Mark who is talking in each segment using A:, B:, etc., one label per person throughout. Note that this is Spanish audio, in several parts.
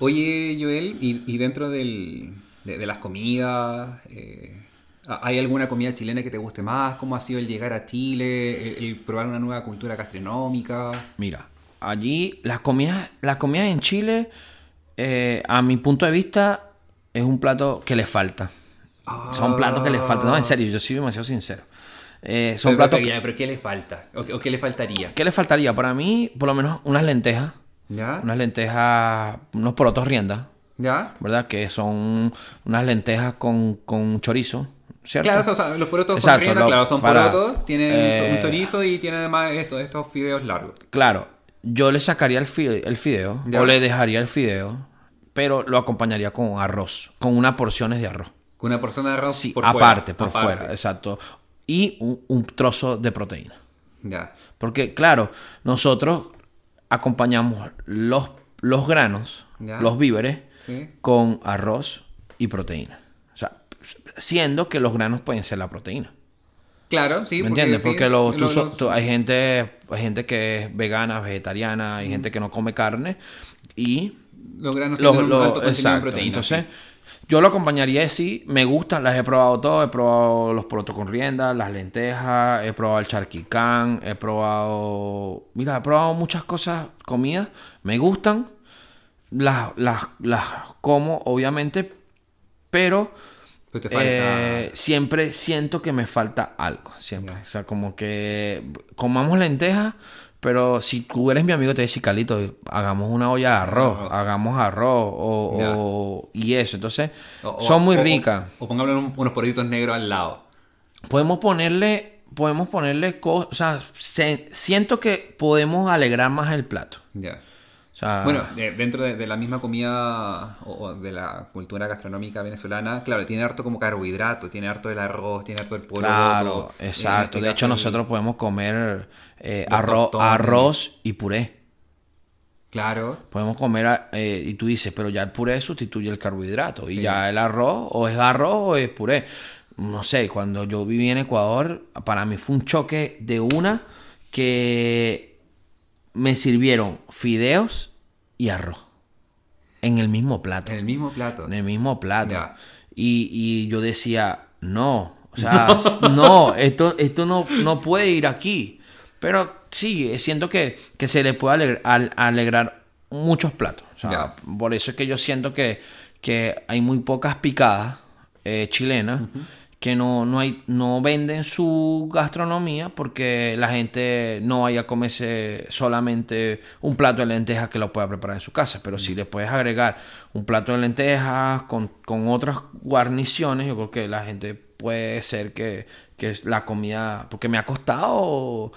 A: Oye, Joel, y, y dentro del, de, de las comidas, eh, ¿hay alguna comida chilena que te guste más? ¿Cómo ha sido el llegar a Chile, el, el probar una nueva cultura gastronómica?
B: Mira, allí las comidas, las comidas en Chile, eh, a mi punto de vista, es un plato que le falta. Son platos que le faltan. No, en serio, yo soy demasiado sincero. Eh, son
A: pero,
B: platos.
A: pero,
B: que-
A: pero ¿qué le falta? ¿O, o qué le faltaría?
B: ¿Qué le faltaría? Para mí, por lo menos, unas lentejas.
A: ¿Ya?
B: Unas lentejas, unos porotos riendas,
A: ¿Ya?
B: ¿verdad? Que son unas lentejas con, con chorizo, ¿cierto?
A: Claro, o sea, los porotos
B: Exacto,
A: con rienda,
B: lo-
A: claro, son
B: para-
A: porotos, tienen
B: eh,
A: un chorizo y tienen además esto, estos fideos largos.
B: Claro, yo le sacaría el, fi- el fideo
A: Ya.
B: o le dejaría el fideo, pero lo acompañaría con arroz, con unas porciones de arroz.
A: Con una porción de arroz
B: Sí,
A: por
B: aparte,
A: fuera,
B: por
A: aparte.
B: fuera, exacto. Y un, un trozo de proteína.
A: Ya.
B: Porque, claro, nosotros acompañamos los, los granos,
A: Ya.
B: los víveres,
A: Sí.
B: con arroz y proteína. O sea, siendo que los granos pueden ser la proteína.
A: Claro, sí.
B: ¿Me entiendes?
A: sí,
B: Porque lo- tú
A: lo-
B: so-
A: lo-
B: tú- hay gente hay gente que es vegana, vegetariana, hay gente que no come carne y
A: los granos tienen un alto contenido en proteína.
B: Entonces,
A: sí.
B: Yo lo acompañaría sí, me gustan, las he probado todas, he probado los porotos con rienda, las lentejas, he probado el charquicán, he probado, mira, he probado muchas cosas, comidas, me gustan, las, las, las como obviamente, pero
A: Pero te falta...
B: eh, siempre siento que me falta algo, siempre. O sea, como que comamos lentejas, pero si tú eres mi amigo, te dices, Calito, hagamos una olla de arroz, hagamos arroz o, y eso. Entonces,
A: o-
B: son muy ricas.
A: O, pongámosle un- unos poritos negros al lado.
B: Podemos ponerle, podemos ponerle cosas, o sea, se- siento que podemos alegrar más el plato.
A: Ya.
B: O sea,
A: Bueno, de- dentro de, de la misma comida o, de la cultura gastronómica venezolana, claro, tiene harto como carbohidrato, tiene harto del arroz, tiene harto del poroto.
B: claro,
A: en
B: exacto.
A: este
B: de hecho,
A: el-
B: nosotros podemos comer eh, arroz, arroz y puré.
A: Claro,
B: Podemos comer, eh, y tú dices, pero ya el puré sustituye el carbohidrato. Y ya el arroz, o es arroz o es puré. No sé, cuando yo viví en Ecuador, para mí fue un choque de una que me sirvieron fideos y arroz. En el mismo plato.
A: en el mismo plato.
B: En el mismo plato. Y, y yo decía, no, o sea, no, esto, esto no, no puede ir aquí. Pero sí, eh, siento que, que se le puede alegrar, al- alegrar muchos platos. O sea, por eso es que yo siento que, que hay muy pocas picadas eh, chilenas que no, no, hay, no venden su gastronomía porque la gente no vaya a comerse solamente un plato de lentejas que lo pueda preparar en su casa. Pero si le puedes agregar un plato de lentejas con, con otras guarniciones, yo creo que la gente puede ser que, que la comida... Porque me ha costado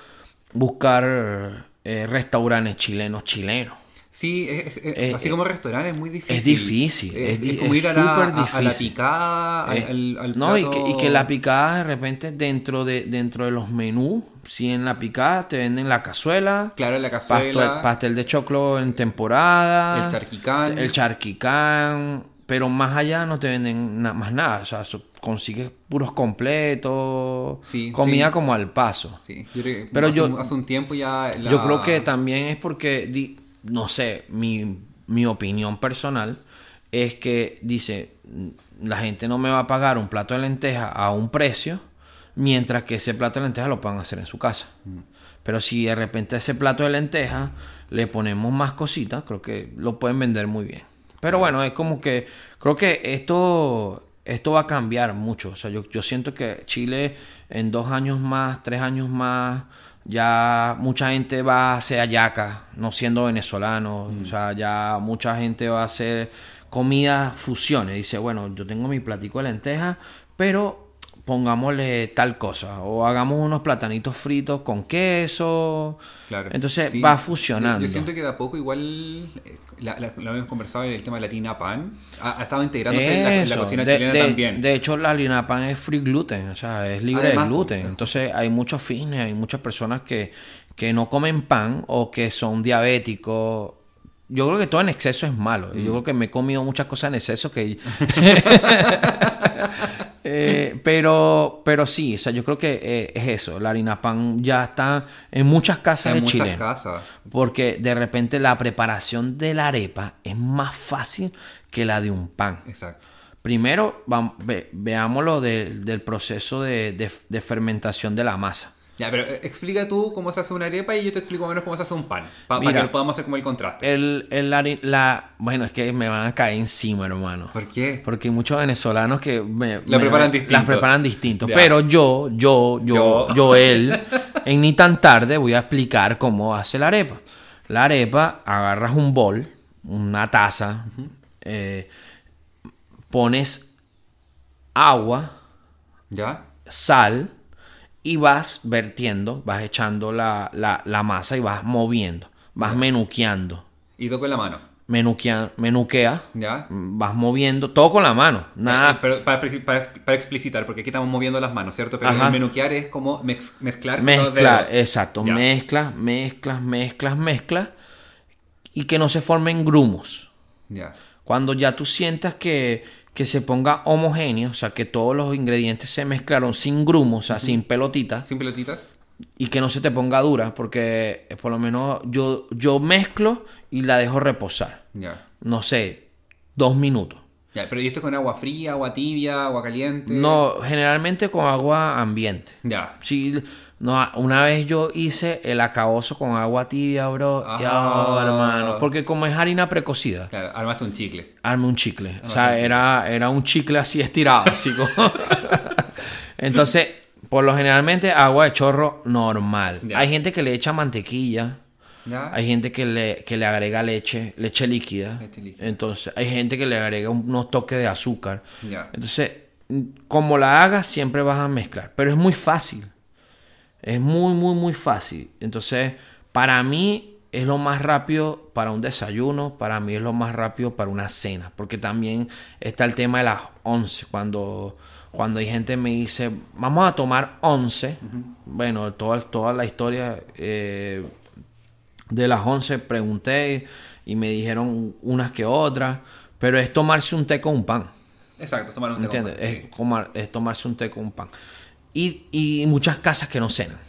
B: buscar eh, restaurantes chilenos chilenos.
A: Sí, es- es- es-
B: Eh,
A: así
B: eh,
A: como restaurante es muy difícil.
B: es difícil,
A: Es, como ir a la, a- a la picada, al,
B: Eh,
A: al- al
B: no, y que, y que la picada de repente dentro de, dentro de los menús, si en la picada te venden la cazuela,
A: Claro, la cazuela,
B: pastel de choclo en temporada,
A: el charquicán.
B: el charquicán, pero más allá no te venden na- más nada, o sea, consigues puros completos,
A: Sí,
B: comida
A: sí.
B: como al paso.
A: Sí, yo creo que
B: Pero
A: hace,
B: yo-
A: hace un tiempo ya... la-
B: Yo creo que también es porque, di- no sé, mi, mi opinión personal es que dice, la gente no me va a pagar un plato de lenteja a un precio, mientras que ese plato de lenteja lo puedan hacer en su casa. Pero si de repente ese plato de lenteja le ponemos más cositas, creo que lo pueden vender muy bien. Pero bueno, es como que creo que esto, esto va a cambiar mucho. O sea, yo, yo siento que Chile en dos años más, tres años más, ya mucha gente va a hacer ayaca, no siendo venezolano. O sea, ya mucha gente va a hacer comida fusiones. Dice, bueno, yo tengo mi platico de lentejas, pero pongámosle tal cosa. O hagamos unos platanitos fritos con queso.
A: Claro.
B: Entonces
A: Sí.
B: va fusionando.
A: Yo, siento que de a poco igual, eh, la- la- lo habíamos conversado en el tema de la harina pan, ha, ha estado integrándose en la, en la
B: Eso.
A: cocina
B: de,
A: chilena
B: de-
A: también.
B: de hecho, la harina pan es free gluten, o sea, es libre
A: Además,
B: de gluten.
A: pues,
B: Entonces, hay muchos fines, hay muchas personas que, que no comen pan o que son diabéticos. Yo creo que todo en exceso es malo.
A: Mm.
B: Yo creo que me he comido muchas cosas en exceso que... Eh, pero, pero sí, o sea, yo creo que eh, es eso. La harina pan ya está en muchas casas
A: En
B: de
A: muchas
B: Chile.
A: casas.
B: Porque de repente la preparación de la arepa es más fácil que la de un pan.
A: Exacto.
B: Primero, vam- ve- veámoslo de- del proceso de, de- de fermentación de la masa.
A: Ya, pero eh, explica tú cómo se hace una arepa y yo te explico menos cómo se hace un pan. Pa-
B: Mira.
A: para que podamos hacer como el contraste.
B: El, el la, bueno, es que me van a caer encima, hermano.
A: ¿Por qué?
B: Porque hay muchos venezolanos que me,
A: La
B: me-
A: preparan distinto.
B: Las preparan distinto.
A: Ya.
B: Pero yo, yo, yo,
A: Yo.
B: yo, él, en ni tan tarde voy a explicar cómo hace la arepa. La arepa, agarras un bol, una taza, eh, pones agua,
A: ¿Ya?
B: sal y vas vertiendo, vas echando la, la- la masa y vas moviendo, vas menuqueando.
A: Y toco en la mano.
B: Menuquea, menuquea,
A: ¿Ya?
B: vas moviendo, todo con la mano,
A: Eh,
B: nada.
A: Pero para, para- para explicitar, porque aquí estamos moviendo las manos, ¿cierto? Pero el menuquear es como mex- mezclar con los
B: Mezcla,
A: dedos.
B: exacto,
A: Ya.
B: mezclas, mezclas, mezclas, mezclas y que no se formen grumos.
A: Ya.
B: Cuando ya tú sientas que, que se ponga homogéneo, o sea, que todos los ingredientes se mezclaron sin grumos, o sea, sin pelotitas,
A: ¿Sin pelotitas?
B: y que no se te ponga dura, porque eh, por lo menos yo, yo mezclo y la dejo reposar.
A: Ya.
B: No sé, dos minutos.
A: Ya, pero ¿y esto es con agua fría, agua tibia, agua caliente?
B: No, generalmente con agua ambiente.
A: Ya.
B: Sí, no, una vez yo hice el acaoso con agua tibia, bro. Ya, hermano. Porque como es harina precocida,
A: Claro, armaste un chicle.
B: arme un chicle. O sea, era, era un chicle así estirado, así como. Entonces, por lo generalmente, agua de chorro normal.
A: Ya.
B: Hay gente que le echa mantequilla.
A: ¿Ya?
B: Hay gente que le, que le agrega leche, leche líquida.
A: Leche líquida.
B: Entonces, hay gente que le agrega unos toques de azúcar.
A: Ya.
B: Entonces, como la hagas, siempre vas a mezclar. Pero es muy fácil. Es muy, muy, muy fácil. Entonces, para mí es lo más rápido para un desayuno. Para mí es lo más rápido para una cena. Porque también está el tema de las 11. Cuando, cuando hay gente me dice, vamos a tomar 11. Bueno, toda, toda la historia eh, de las 11 pregunté y me dijeron unas que otras. Pero es tomarse un té con un pan.
A: Exacto, tomar un té con
B: ¿Entiendes?
A: pan,
B: Es,
A: sí.
B: es tomarse un té con un pan. Y, y muchas casas que no cenan.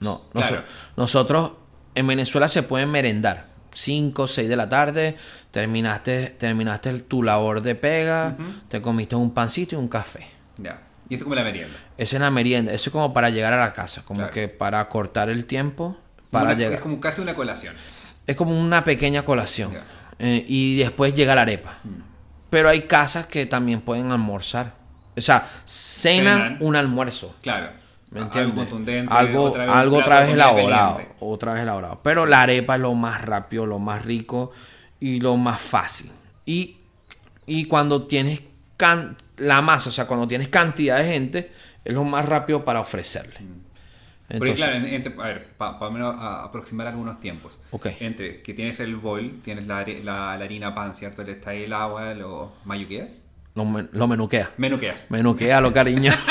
B: No,
A: Claro.
B: nosotros en Venezuela se pueden merendar. 5, 6 de la tarde, terminaste, terminaste tu labor de pega, te comiste un pancito y un café.
A: Ya. Y eso es como la merienda.
B: Esa es la merienda, eso es como para llegar a la casa, como
A: Claro.
B: que para cortar el tiempo, para
A: Una-
B: llegar.
A: Es como casi una colación.
B: Es como una pequeña colación. Eh, y después llega la arepa. Pero hay casas que también pueden almorzar. O sea, cenan
A: Cenan.
B: un almuerzo.
A: Claro.
B: ¿Me
A: Algo
B: entiendes?
A: contundente.
B: Algo,
A: otra vez un
B: algo otra vez elaborado. Otra vez elaborado. Pero la arepa es lo más rápido, lo más rico y lo más fácil. Y, y cuando tienes can- la masa, o sea, cuando tienes cantidad de gente, es lo más rápido para ofrecerle.
A: Porque
B: Entonces,
A: claro, en- entre- a ver, para menos a- aproximar algunos tiempos.
B: Ok.
A: Entre que tienes el bol, tienes la, la, la harina pan, ¿cierto? Le está ahí el agua, los mayuqueas.
B: lo, men- lo menuquea.
A: Menuqueas.
B: Menuquea, lo cariño.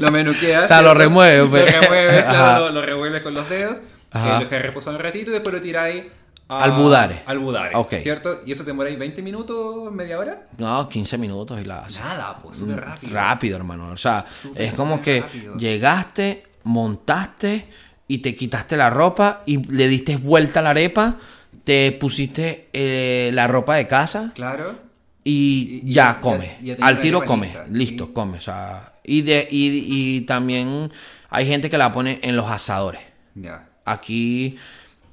A: Lo menuqueas.
B: O sea, lo
A: ¿cierto?
B: remueve,
A: Lo
B: pues.
A: remueves, claro, lo, lo revuelves con los dedos. Que lo que reposa un ratito y después lo tiráis a-
B: Al budare.
A: Al budare.
B: Ok.
A: ¿Cierto? ¿Y eso te demoráis 20 minutos, media hora?
B: No, 15 minutos y la.
A: Nada, pues súper rápido.
B: Rápido, hermano. O sea, es como que
A: rápido.
B: llegaste, montaste y te quitaste la ropa y le diste vuelta a la arepa, te pusiste eh, la ropa de casa
A: Claro.
B: y, ya come.
A: ya- ya tenía
B: Al tiro come.
A: lista,
B: Listo,
A: sí.
B: come. O sea, y, de, y, y también hay gente que la pone en los asadores.
A: Ya.
B: Aquí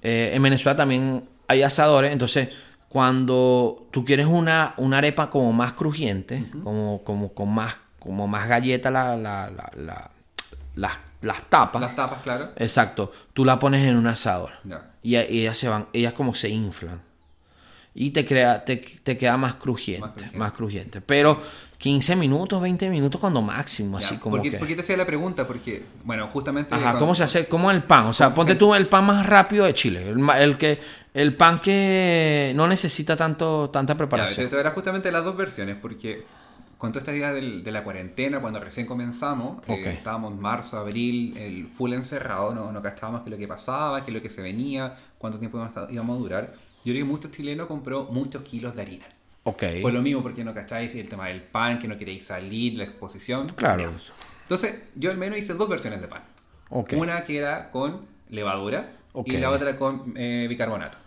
B: eh, en Venezuela también hay asadores, entonces cuando tú quieres una, una arepa como más crujiente, como, como con más, como más galleta la, la- la- la- las, las tapas,
A: Las tapas, claro.
B: exacto, tú la pones en un asador. Y, y ellas se van, ellas como se inflan. Y te crea, te, te queda más crujiente,
A: Más crujiente.
B: más crujiente, pero 15 minutos, 20 minutos cuando máximo,
A: Ya,
B: así como
A: ¿Por qué,
B: que...
A: por qué te hacía la pregunta? Porque, bueno, justamente.
B: Ajá,
A: cuando-
B: ¿cómo se hace? ¿Cómo el pan? O sea, ponte tú el pan más rápido de Chile. El, el que, el pan que no necesita tanto, tanta
A: Ya, te,
B: preparación.
A: te verás justamente las dos versiones, porque con toda esta idea de la cuarentena, cuando recién comenzamos, eh,
B: Ok.
A: estábamos en marzo, abril, el full encerrado, no, no cachábamos qué es lo que pasaba, qué es lo que se venía, cuánto tiempo íbamos a, íbamos a durar. Yo creo que muchos chilenos compró muchos kilos de harina.
B: Ok.
A: Por lo mismo, porque no cacháis el tema del pan, que no queréis salir, la exposición.
B: Claro.
A: Entonces, yo al menos hice dos versiones de pan. Una que era con levadura
B: Ok.
A: y la otra con eh, bicarbonato.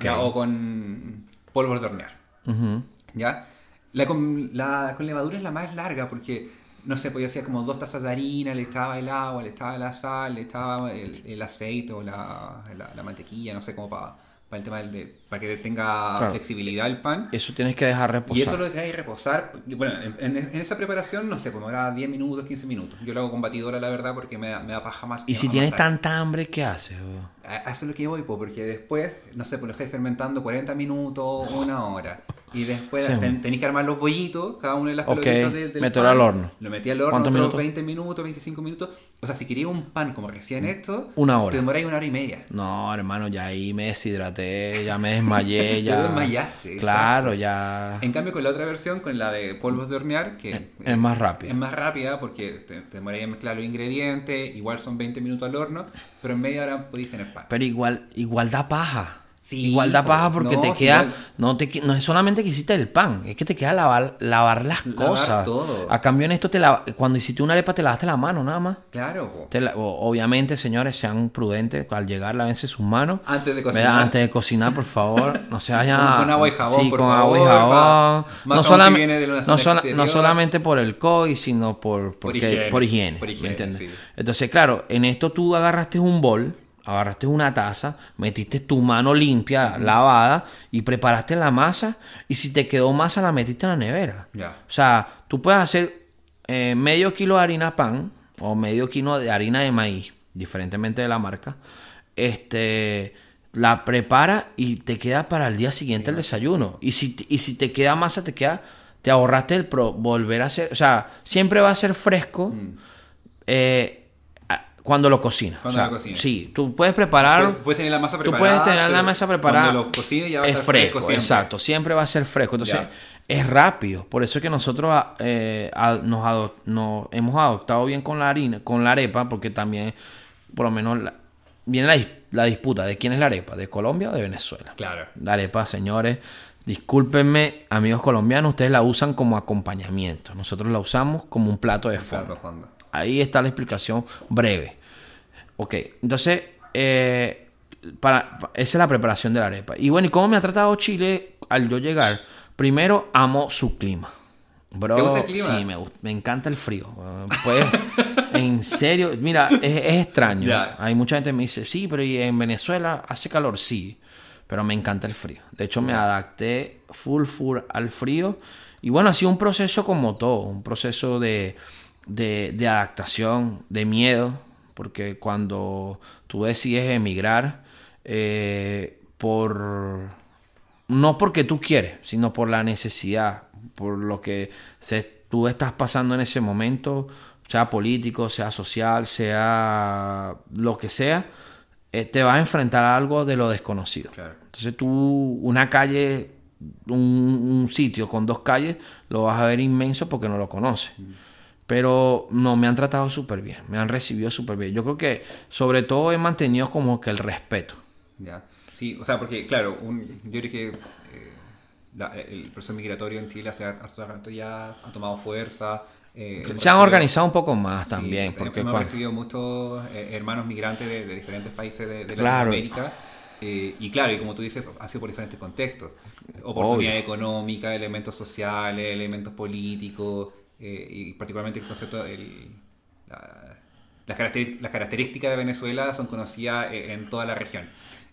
A: ¿ya? O con polvos de hornear.
B: Ujú.
A: ¿Ya? La con, la con levadura es la más larga porque, no sé, pues yo hacía como dos tazas de harina, le echaba el agua, le echaba la sal, le echaba el, el aceite o la, la, la mantequilla, no sé, como para, para el tema del, de, para que tenga
B: Claro.
A: flexibilidad el pan.
B: Eso tienes que dejar reposar.
A: Y eso lo que reposar. Bueno, en, en- esa preparación, no sé, pues me da 10 minutos, 15 minutos. Yo lo hago con batidora, la verdad, porque me da, me da paja más.
B: Y si tienes tanta hambre, ¿qué haces? bro?
A: A eso es lo que voy, po, porque después, no sé, pues lo estáis fermentando 40 minutos, una hora. Y después
B: Sí.
A: ten- tenéis que armar los bollitos, cada uno de las
B: Ok,
A: pelotitas de- del
B: meterlo
A: pan.
B: al horno.
A: Lo metí al horno
B: ¿Cuántos
A: otros
B: minutos?
A: 20 minutos, 25 minutos. O sea, si queréis un pan como recién hecho,
B: Una hora.
A: te demoráis una hora y media.
B: No, hermano, ya ahí me deshidraté, ya me desmayé, ya.
A: desmayaste,
B: Claro,
A: exacto.
B: ya.
A: En cambio, con la otra versión, con la de polvos de hornear, que
B: Es- es más rápida.
A: Es más rápida porque te, te demoráis en mezclar los ingredientes, igual son 20 minutos al horno, pero en media hora podéis tener.
B: Pero igual, igual da paja.
A: Sí,
B: igual da
A: po.
B: paja porque
A: No,
B: te queda. No, te, no es solamente que hiciste el pan, es que te queda lavar, lavar las
A: Lavar
B: cosas.
A: todo.
B: A cambio, en esto, te la, cuando hiciste una arepa, te lavaste la mano nada más.
A: Claro.
B: Te la- obviamente, señores, sean prudentes. Al llegar, lávense sus manos.
A: Antes de
B: ¿verdad?
A: cocinar.
B: Antes de cocinar, por favor. No se vayan.
A: Con- agua y jabón,
B: Sí,
A: por
B: con
A: favor,
B: agua y jabón.
A: más
B: No, solam- no, sola- no solamente por el COVID, sino por, porque,
A: higiene,
B: por higiene.
A: por
B: ¿me
A: higiene,
B: entiendes?
A: sí.
B: Entonces, claro, en esto tú agarraste un bol, agarraste una taza, metiste tu mano limpia, lavada, y preparaste la masa. Y si te quedó masa, la metiste en la nevera.
A: Ya.
B: O sea, tú puedes hacer eh, medio kilo de harina pan o medio kilo de harina de maíz, diferentemente de la marca. Este, la prepara y te queda para el día siguiente el desayuno. Y si, y si te queda masa, te queda, te ahorraste el pro, volver a hacer, o sea, siempre va a ser fresco
A: Mm.
B: eh, cuando lo cocinas.
A: Cuando
B: O sea,
A: lo cocinas.
B: Sí, tú puedes preparar.
A: Puedes- puedes tener la masa
B: Tú
A: preparada,
B: puedes tener la masa preparada.
A: cuando lo cocines ya va a
B: es
A: estar
B: fresco,
A: fresco
B: exacto. Siempre va a ser fresco. Entonces,
A: Ya.
B: es rápido. Por eso es que nosotros ah, eh, nos, hemos adoptado bien con la harina, con la arepa, porque también, por lo menos, la- viene la, la disputa de quién es la arepa, de Colombia o de Venezuela.
A: Claro.
B: La arepa, señores, discúlpenme, amigos colombianos, ustedes la usan como acompañamiento. Nosotros la usamos como un plato de fondo.
A: Plato fondo.
B: Ahí está la explicación breve. Ok, entonces, eh, para, pa- esa es la preparación de la arepa. Y bueno, ¿y cómo me ha tratado Chile al yo llegar? Primero, amo su clima. Bro,
A: ¿Te gusta el clima?
B: Sí, me, gusta- me encanta el frío. Pues, en serio, mira, es, es extraño. Hay mucha gente que me dice, sí, pero ¿y en Venezuela hace calor? Sí, pero me encanta el frío. De hecho, me adapté full, full al frío. Y bueno, ha sido un proceso como todo, un proceso de, de, de adaptación, de miedo, porque cuando tú decides emigrar, eh, por no porque tú quieres, sino por la necesidad, por lo que se, tú estás pasando en ese momento, sea político, sea social, sea lo que sea, eh, te vas a enfrentar a algo de lo desconocido.
A: Claro.
B: Entonces tú, una calle, un, un sitio con dos calles, lo vas a ver inmenso porque no lo conoces. Pero no, me han tratado súper bien, me han recibido súper bien. Yo creo que sobre todo he mantenido como que el respeto.
A: Ya. Sí, o sea, porque, claro, un- yo que eh, la- el proceso migratorio en Chile hace hace rato ya ha tomado fuerza. eh,
B: Se han organizado un poco más también. porque
A: hemos recibido muchos eh, hermanos migrantes de, de diferentes países de, de
B: Claro.
A: Latinoamérica. eh, y claro, y como tú dices, ha sido por diferentes contextos. Oportunidad económica, elementos sociales, elementos políticos, eh, y particularmente el concepto, el, la- las, características de Venezuela son conocidas eh, en toda la región.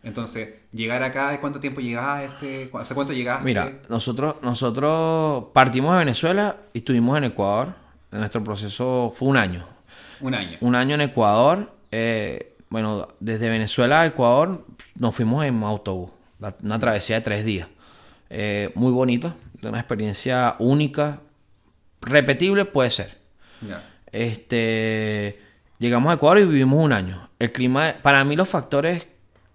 A: Entonces, llegar acá, ¿cuánto tiempo llegaste? ¿Cu- ¿Hace cuánto llegaste?
B: Mira, nosotros, nosotros partimos de Venezuela y estuvimos en Ecuador. Nuestro proceso fue un año.
A: Un año.
B: Un año en Ecuador. eh, bueno, desde Venezuela a Ecuador nos fuimos en autobús. Una travesía de tres días. Eh, muy bonita. Una experiencia única. Repetible puede ser. Este, llegamos a Ecuador y vivimos un año. El clima, para mí los factores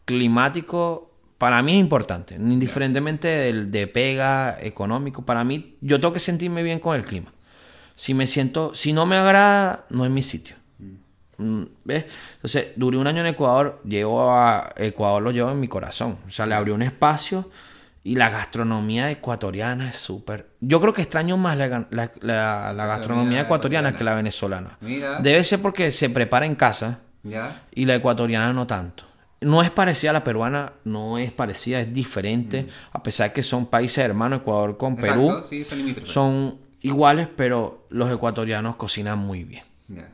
B: climáticos, para mí es importante, indiferentemente del de pega económico. Para mí, yo tengo que sentirme bien con el clima. Si me siento, si no me agrada, no es mi sitio. Mm, ¿Ves? Entonces, duré un año en Ecuador, llevo a Ecuador lo llevo en mi corazón. O sea, le abrió un espacio Y la gastronomía ecuatoriana es súper... Yo creo que extraño más la, la- la- la gastronomía ecuatoriana que la venezolana.
A: Mira.
B: Debe ser porque se prepara en casa
A: ¿Ya?
B: y la ecuatoriana no tanto. No es parecida a la peruana, no es parecida, es diferente. A pesar que son países hermanos, Ecuador con Perú,
A: sí, son
B: son iguales, pero los ecuatorianos cocinan muy bien.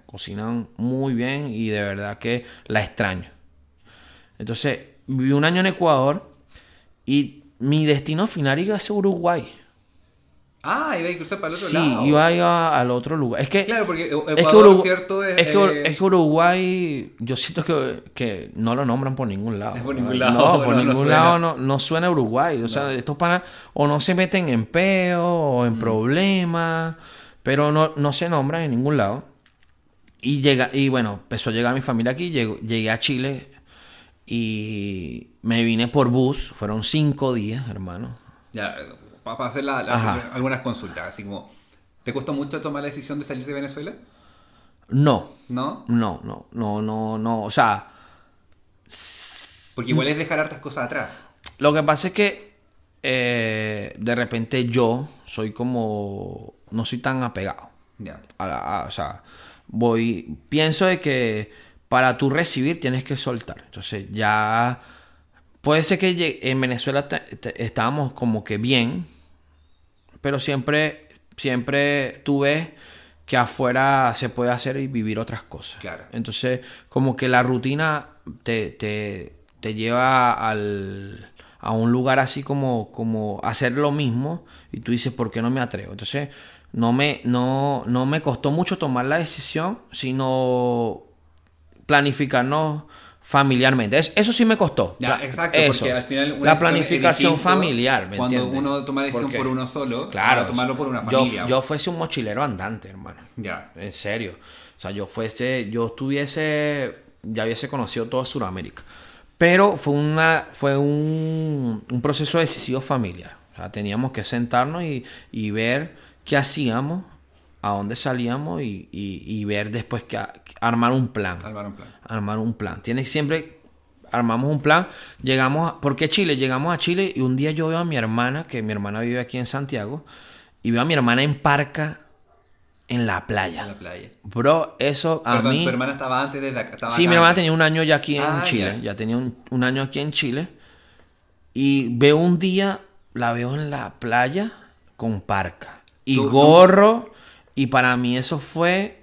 B: Cocinan muy bien y de verdad que la extraño. Entonces, viví un año en Ecuador y mi destino final iba a ser Uruguay.
A: Ah, iba a cruzar para el otro
B: Sí,
A: lado.
B: iba a ir a- al otro lugar. Es que,
A: Claro, porque Ecuador,
B: es que, Urugu-
A: ¿cierto? Es,
B: es que Ur-
A: eh,
B: es que Uruguay, yo siento que, que no lo nombran por ningún lado.
A: Es por ningún lado,
B: No, por
A: no,
B: ningún lado no, no suena Uruguay. O sea, estos panas o no se meten en peo o
A: Mm.
B: en problemas, pero no, no se nombran en ningún lado. Y llega, y bueno, empezó a llegar mi familia aquí, llego- llegué a Chile y me vine por bus, fueron cinco días, hermano.
A: Ya, para hacer la- algunas consultas, así como, ¿te costó mucho tomar la decisión de salir de Venezuela?
B: No,
A: ¿No?
B: no, no, no, no, no, o sea,
A: Porque igual es dejar hartas cosas atrás.
B: Lo que pasa es que eh, de repente yo soy como. No soy tan apegado.
A: Ya.
B: A- o sea, voy. Pienso de que para tú recibir tienes que soltar. Entonces ya. Puede ser que en Venezuela estábamos como que bien. Pero siempre. Siempre tú ves que afuera se puede hacer y vivir otras cosas.
A: Claro.
B: Entonces, como que la rutina te, te, te lleva al, a un lugar así como, como hacer lo mismo y tú dices, ¿por qué no me atrevo? Entonces, no me, no, no me costó mucho tomar la decisión, sino planificarnos familiarmente. Es- eso sí me costó.
A: Ya,
B: Pla-
A: exacto,
B: eso.
A: porque al final una
B: la planificación familiar, ¿me
A: Cuando
B: entiendes?
A: uno toma la decisión
B: Porque-
A: por uno solo,
B: Claro,
A: tomarlo por una
B: yo-
A: familia.
B: Yo, fuese un mochilero andante, hermano.
A: Ya.
B: En serio. O sea, yo fuese, yo estuviese, ya hubiese conocido toda Sudamérica. Pero fue una, fue un, un proceso decisivo familiar. O sea, teníamos que sentarnos y, y ver qué hacíamos, a dónde salíamos y, y- y ver después que armar un plan.
A: Armar un plan.
B: Armar un plan. Tienes siempre armamos un plan. Llegamos, a, ¿por qué Chile? Llegamos a Chile y un día yo veo a mi hermana, que mi hermana vive aquí en Santiago, y veo a mi hermana en Parca en la playa.
A: En la playa.
B: Bro, eso a
A: Perdón,
B: mí...
A: tu hermana estaba antes de acá. estaba
B: Sí,
A: acá
B: mi hermana
A: antes.
B: tenía un año ya aquí en
A: Ah,
B: Chile.
A: ya.
B: Ya, tenía un, un año aquí en Chile. Y veo un día, la veo en la playa con parca. Y
A: Tú-
B: gorro. Y para mí eso fue...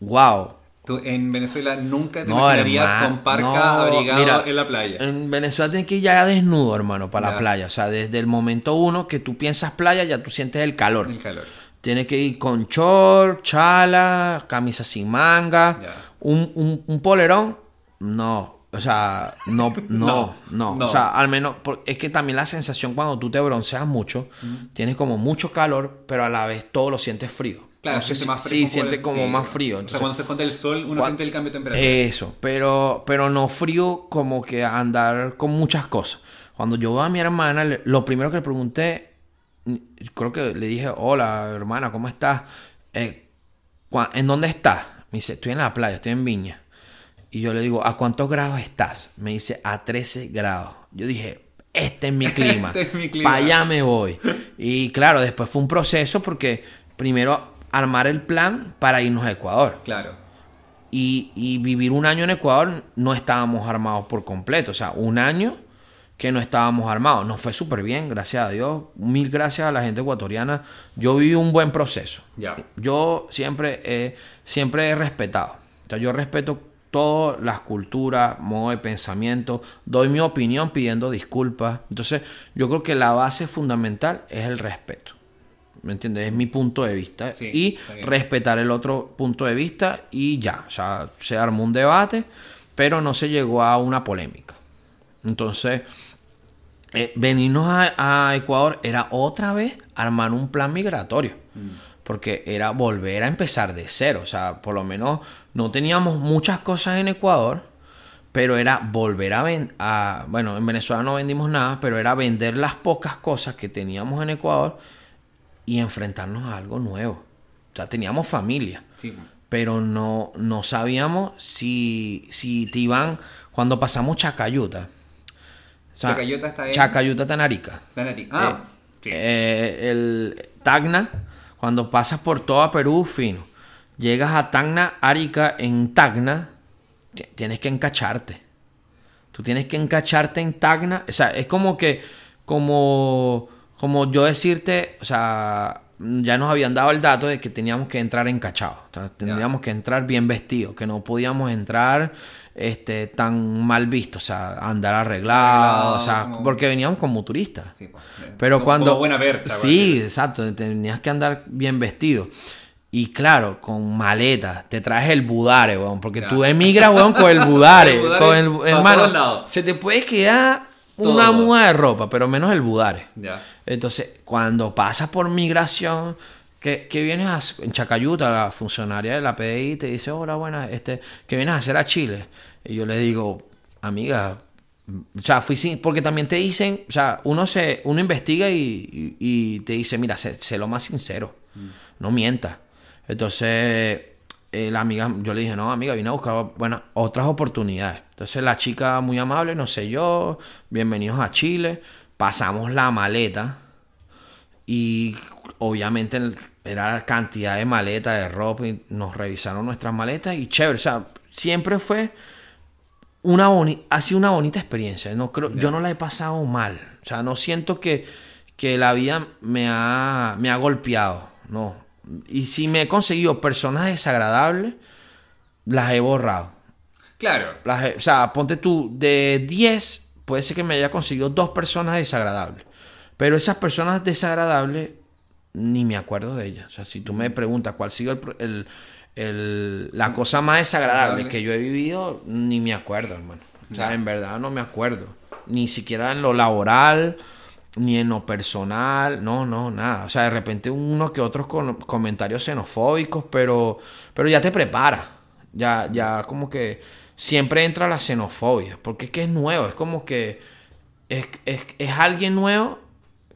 B: ¡Wow!
A: Tú en Venezuela nunca te
B: No,
A: imaginarías
B: hermano,
A: con parca
B: no,
A: abrigado
B: mira,
A: en la playa.
B: En Venezuela tienes que ir ya desnudo, hermano, para
A: Ya.
B: la playa. O sea, desde el momento uno que tú piensas playa, ya tú sientes el calor.
A: El calor.
B: Tienes que ir con short, chala, camisa sin manga, un, un- un polerón. No, o sea, no, no, no,
A: no.
B: O sea, al menos, es que también la sensación cuando tú te bronceas mucho, tienes como mucho calor, pero a la vez todo lo sientes frío.
A: Claro,
B: No
A: siente
B: si-
A: más
B: sí,
A: fresco por
B: siente como
A: sí.
B: más frío.
A: O sea,
B: entonces-
A: cuando se esconde el sol, uno siente el cambio de temperatura.
B: eso, pero, pero no frío como que andar con muchas cosas. Cuando yo veo a mi hermana, lo primero que le pregunté, creo que le dije, hola hermana, ¿cómo estás? Eh, ¿En dónde estás? Me dice, estoy en la playa, estoy en Viña. Y yo le digo, ¿a cuántos grados estás? Me dice, a 13 grados. Yo dije, este es mi clima.
A: Este es mi clima.
B: Para allá me voy. Y claro, después fue un proceso porque primero armar el plan para irnos a Ecuador
A: Claro.
B: y, y vivir un año en Ecuador no estábamos armados por completo. O sea, un año que no estábamos armados. Nos fue súper bien, gracias a Dios. Mil gracias a la gente ecuatoriana. Yo viví un buen proceso.
A: Ya.
B: Yo siempre, he- siempre he respetado. O sea, yo respeto todas las culturas, modo de pensamiento. Doy mi opinión pidiendo disculpas. Entonces, yo creo que la base fundamental es el respeto. ¿Me entiendes? Es mi punto de vista.
A: Sí,
B: y respetar el otro punto de vista y ya. O sea, se armó un debate, pero no se llegó a una polémica. Entonces, eh, venirnos a, a Ecuador era otra vez armar un plan migratorio. Porque era volver a empezar de cero. O sea, por lo menos no teníamos muchas cosas en Ecuador. Pero era volver a vender. Bueno, en Venezuela no vendimos nada. Pero era vender las pocas cosas que teníamos en Ecuador. Y enfrentarnos a algo nuevo. O sea, teníamos familia
A: Sí.
B: pero no, no sabíamos si, si te iban, cuando pasamos Chacayuta, O sea,
A: Chacayuta está en...
B: Chacayuta está en Arica.
A: está en Ari- Ah, sí.
B: Eh, el Tacna, cuando pasas por toda Perú, fino. Llegas a Tacna, Arica, en Tacna, ti- tienes que encacharte. Tú tienes que encacharte en Tacna. O sea, es como que, como, como yo decirte, o sea, ya nos habían dado el dato de que teníamos que entrar encachados. O sea, tendríamos que entrar bien vestidos, que no podíamos entrar este, tan mal vistos, o sea, andar arreglados, o sea,
A: Arreglado, como-
B: porque veníamos como turistas.
A: Sí, pues,
B: Pero
A: como-
B: cuando...
A: como buena berta,
B: Sí, exacto. Tenías que andar bien vestido. Y claro, con maletas. Te traes el budare, weón. Porque tú emigras, weón, con el budare.
A: El budare
B: con el, hermano, se te puede quedar una muda de ropa, pero menos el budare. Entonces, cuando pasas por migración, que, que vienes a, en Chacayuta, la funcionaria de la PDI te dice, hola, buenas, este, que vienes a hacer a Chile. Y yo le digo, amiga, o sea, fui sin, porque también te dicen, o sea, uno se, uno investiga y, y- y te dice, mira, sé, sé lo más sincero, no mientas. Entonces, eh, la amiga, yo le dije, no, amiga, vine a buscar, bueno, otras oportunidades. Entonces la chica muy amable, no sé yo, bienvenidos a Chile, pasamos la maleta y obviamente era la cantidad de maletas de ropa y nos revisaron nuestras maletas y chévere, o sea, siempre fue una boni ha sido una bonita experiencia. No creo, yo no la he pasado mal. O sea, no siento que, que la vida me ha, me ha golpeado. No. Y si me he conseguido personas desagradables, las he borrado.
A: Claro.
B: Las he- o sea, ponte tú, de 10, puede ser que me haya conseguido dos personas desagradables. Pero esas personas desagradables, ni me acuerdo de ellas. O sea, si tú me preguntas cuál ha sido el, el- el- la cosa más desagradable
A: Desagradable.
B: que yo he vivido, ni me acuerdo, hermano. O sea, en verdad no me acuerdo. Ni siquiera en lo laboral, ni en lo personal. No, no, nada. O sea, de repente unos que otros con- comentarios xenofóbicos, pero, pero ya te prepara. Ya, ya como que siempre entra la xenofobia. Porque es que es nuevo. Es como que es, es, es alguien nuevo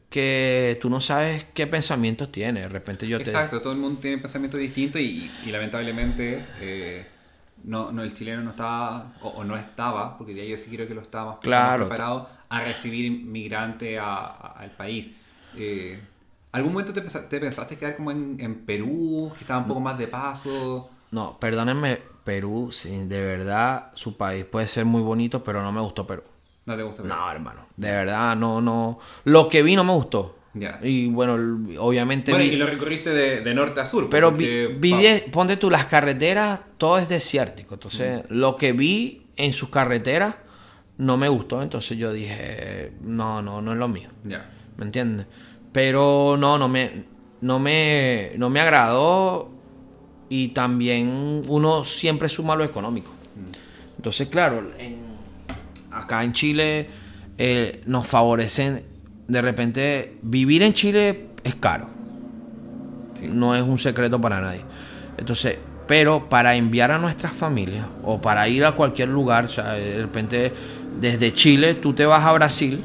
B: que tú no sabes qué pensamientos tiene. De repente yo.
A: Exacto, todo el mundo tiene pensamientos distintos y, y lamentablemente eh, no, no, el chileno no estaba, o, o no estaba, porque de ahí yo sí creo que lo estaba más
B: Claro.
A: preparado a recibir inmigrante a- a- al país. Eh, ¿Algún momento te, te pensaste quedar como en, en Perú, que estaba un poco más de paso?
B: No, perdónenme, Perú, sí, de verdad, su país puede ser muy bonito, pero no me gustó Perú.
A: ¿No te gusta? Perú?
B: No, hermano, de verdad, no, no. Lo que vi no me gustó.
A: Ya.
B: Y bueno, obviamente
A: Bueno,
B: vi-
A: y lo recorriste de, de norte a sur.
B: Pero
A: porque
B: vi, vi
A: pa-
B: de- ponte tú, las carreteras, todo es desértico. Entonces, lo que vi en sus carreteras no me gustó. Entonces yo dije, no, no, no es lo mío.
A: Ya.
B: ¿Me entiendes? Pero no, no me, no me, no me agradó. Y también uno siempre suma lo económico. Entonces, claro, en- acá en Chile eh, nos favorecen. De repente, vivir en Chile es caro. No es un secreto para nadie. Entonces, pero para enviar a nuestras familias o para ir a cualquier lugar, o sea, de repente desde Chile tú te vas a Brasil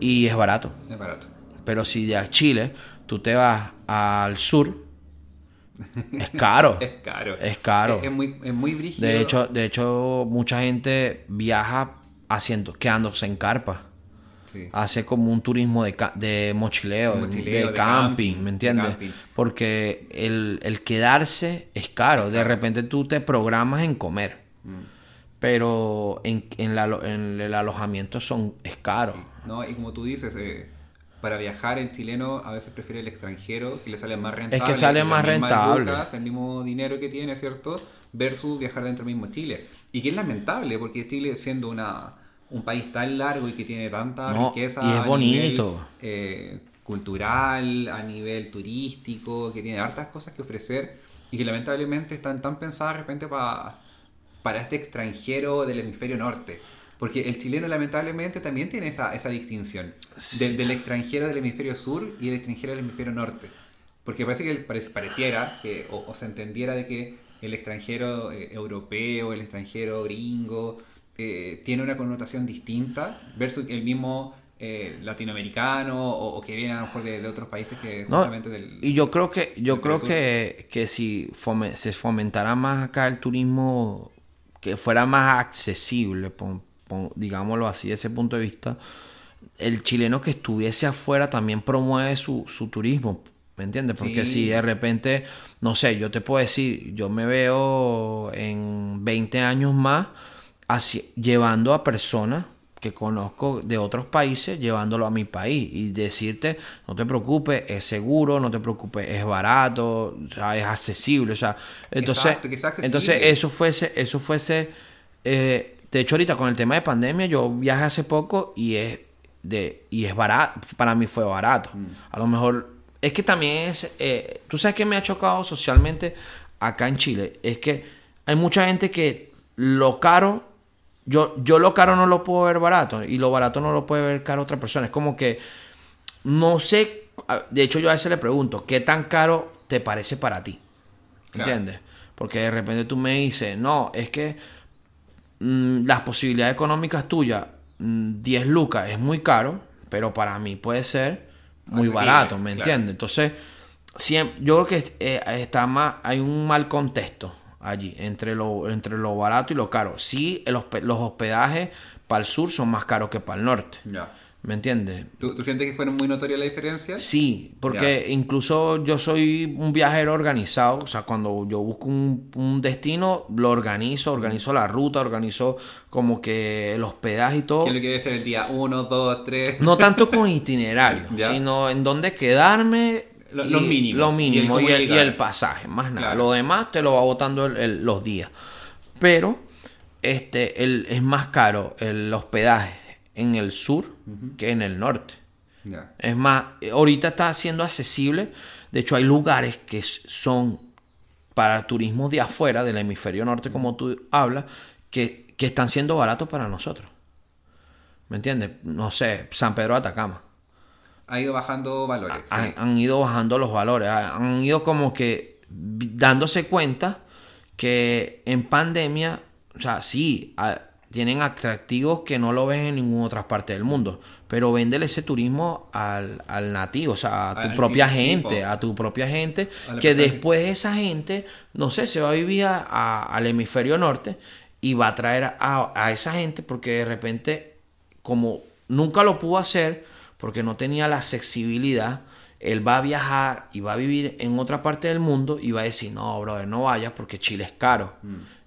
B: y es barato.
A: Es barato.
B: Pero si de Chile tú te vas al sur, es caro.
A: Es caro.
B: Es caro.
A: Es, es muy, es muy brígido.
B: De hecho, de hecho, mucha gente viaja haciendo, quedándose en carpa.
A: Sí.
B: Hace como un turismo de, de mochileo,
A: De
B: de,
A: mochileo, de
B: camping,
A: camping,
B: ¿me entiendes?
A: camping.
B: Porque el, el quedarse es caro. De repente tú te programas en comer.
A: Mm.
B: Pero en, en la alo- en el alojamiento son, es caro.
A: ¿no? Y como tú dices, eh, para viajar el chileno a veces prefiere el extranjero, que le sale más rentable.
B: que sale más rentable.
A: lucas, el mismo dinero que tiene, ¿cierto? Versus viajar dentro del mismo Chile. Y que es lamentable, porque Chile siendo una, un país tan largo y que tiene tanta
B: No,
A: riqueza
B: y es
A: a nivel, eh, cultural, a nivel turístico, que tiene hartas cosas que ofrecer y que lamentablemente están tan pensadas de repente pa- para este extranjero del hemisferio norte. Porque el chileno lamentablemente también tiene esa, esa distinción del, del extranjero del hemisferio sur y el extranjero del hemisferio norte. Porque parece que pare- pareciera que, o, o se entendiera de que el extranjero eh, europeo, el extranjero gringo, eh, tiene una connotación distinta versus el mismo eh, latinoamericano o, o que viene a lo mejor de, de otros países que
B: No,
A: justamente del...
B: y yo creo que yo creo que, que si fome- se fomentara más acá el turismo que fuera más accesible pon- pon- digámoslo así, desde ese punto de vista, el chileno que estuviese afuera también promueve su, su turismo, ¿me entiendes? Porque
A: Sí.
B: si de repente, no sé, yo te puedo decir, yo me veo en 20 años más llevando a personas que conozco de otros países, llevándolo a mi país y decirte, no te preocupes, es seguro, no te preocupes, es barato, o sea, es accesible, o sea, entonces,
A: Exacto,
B: entonces eso fuese, eso fuese, eh, de hecho ahorita con el tema de pandemia, yo viajé hace poco y es de, y es barato, para mí fue barato,
A: Mm.
B: a lo mejor, es que también es, eh, tú sabes que me ha chocado socialmente acá en Chile, es que hay mucha gente que lo caro yo, yo lo caro no lo puedo ver barato y lo barato no lo puede ver caro otra persona. Es como que no sé, de hecho yo a veces le pregunto, ¿qué tan caro te parece para ti?
A: Claro.
B: ¿Entiendes? Porque de repente tú me dices, no, es que mm, las posibilidades económicas tuyas, mm, 10 lucas es muy caro, pero para mí puede ser muy barato, ¿me
A: claro.
B: entiendes? Entonces, siem- yo creo que eh, está más, hay un mal contexto allí entre lo, entre lo barato y lo caro. Sí, el hospe- los hospedajes para el sur son más caros que para el norte,
A: Ya.
B: ¿me entiendes?
A: ¿Tú, tú sientes que fueron muy notorias la diferencia?
B: Sí, porque incluso yo soy un viajero organizado, o sea, cuando yo busco un, un destino, lo organizo, organizo la ruta, organizo como que el hospedaje y todo.
A: ¿Qué es lo que debe ser el día 1, 2, 3?
B: No tanto con itinerario, sino en dónde quedarme.
A: Lo-
B: y-
A: los mínimos,
B: Lo
A: y el
B: mínimo y el, y
A: llegar.
B: el pasaje, más nada.
A: Claro.
B: Lo demás te lo va botando el- los días. Pero este el, es más caro el hospedaje en el sur que en el norte. Es más, ahorita está siendo accesible. De hecho, hay lugares que son para turismo de afuera, del hemisferio norte, como tú hablas, que, que están siendo baratos para nosotros. ¿Me entiendes? No sé, San Pedro de Atacama.
A: Ha ido bajando valores. sí.
B: Han, ido bajando los valores. ha- Han ido como que dándose cuenta que en pandemia, o sea, sí, a- tienen atractivos que no lo ves en ninguna otra parte del mundo. Pero véndele ese turismo al, al nativo, o sea, a tu
A: Al
B: propia
A: tipo.
B: gente, a tu propia gente, que después esa gente, no sé, se va a vivir a- a- al hemisferio norte y va a traer a, a esa gente porque de repente, como nunca lo pudo hacer, porque no tenía la accesibilidad, él va a viajar y va a vivir en otra parte del mundo y va a decir, no, brother, no vayas porque Chile es caro.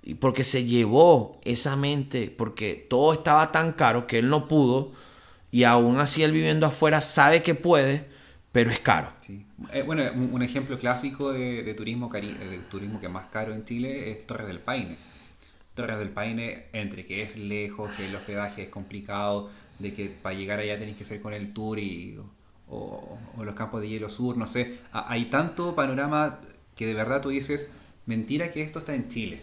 B: Y porque se llevó esa mente, porque todo estaba tan caro que él no pudo y aún así él viviendo afuera sabe que puede, pero es caro.
A: Sí. Eh, bueno, un, ejemplo clásico de, de turismo cari- de turismo que es más caro en Chile es Torres del Paine. Torres del Paine, entre que es lejos, que el hospedaje es complicado, de que para llegar allá tenés que ser con el tour y, o, los campos de hielo sur, no sé. Ha- Hay tanto panorama que de verdad tú dices, mentira que esto está en Chile,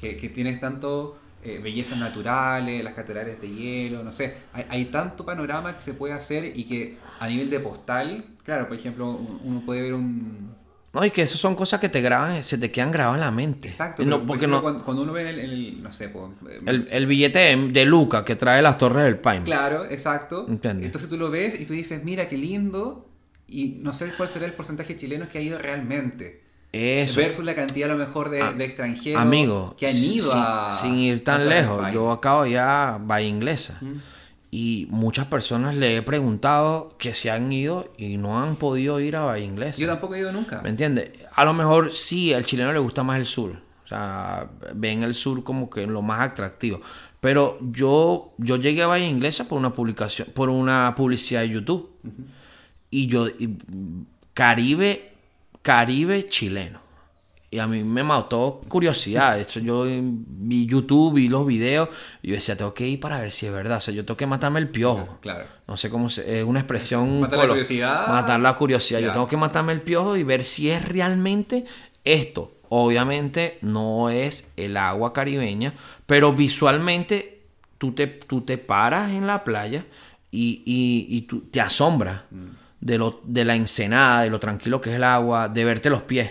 A: que, que tienes tanto eh, bellezas naturales, las catedrales de hielo, no sé. Hay, hay tanto panorama que se puede hacer y que a nivel de postal, claro, por ejemplo, un- uno puede ver un,
B: No, y que esas son cosas que te graban, se te quedan grabadas en la mente.
A: Exacto, por
B: porque
A: ejemplo,
B: no,
A: cuando, cuando uno ve el, el- no sé, eh,
B: el, el billete de, de Luca que trae las torres del Paine.
A: claro, exacto. Entonces tú lo ves y tú dices, mira qué lindo, y no sé cuál será el porcentaje de chilenos que ha ido realmente.
B: Eso.
A: Versus la cantidad a lo mejor de,
B: Ah,
A: de extranjeros
B: Amigo,
A: que han ido
B: sin,
A: a.
B: sin ir tan lejos, yo acabo ya Bahía Inglesa. Y muchas personas le he preguntado que se han ido y no han podido ir a Bahía Inglesa.
A: Yo tampoco he ido nunca.
B: ¿Me entiendes? A lo mejor sí, al chileno le gusta más el sur. O sea, ven el sur como que lo más atractivo. Pero yo, yo llegué a Bahía Inglesa por una publicación, por una publicidad de YouTube. Y yo, y, Caribe, Caribe chileno. Y a mí me mató curiosidad. Hecho, yo vi YouTube, vi los videos. Y yo decía, tengo que ir para ver si es verdad. O sea, yo tengo que matarme el piojo.
A: Claro.
B: No sé cómo se. Es una expresión.
A: Matar la curiosidad.
B: Matar la curiosidad.
A: Ya.
B: Yo tengo que matarme el piojo y ver si es realmente esto. Obviamente no es el agua caribeña, pero visualmente tú te, tú te paras en la playa y, y, y tú te asombras
A: Mm.
B: de, lo, de la ensenada, de lo tranquilo que es el agua, de verte los pies.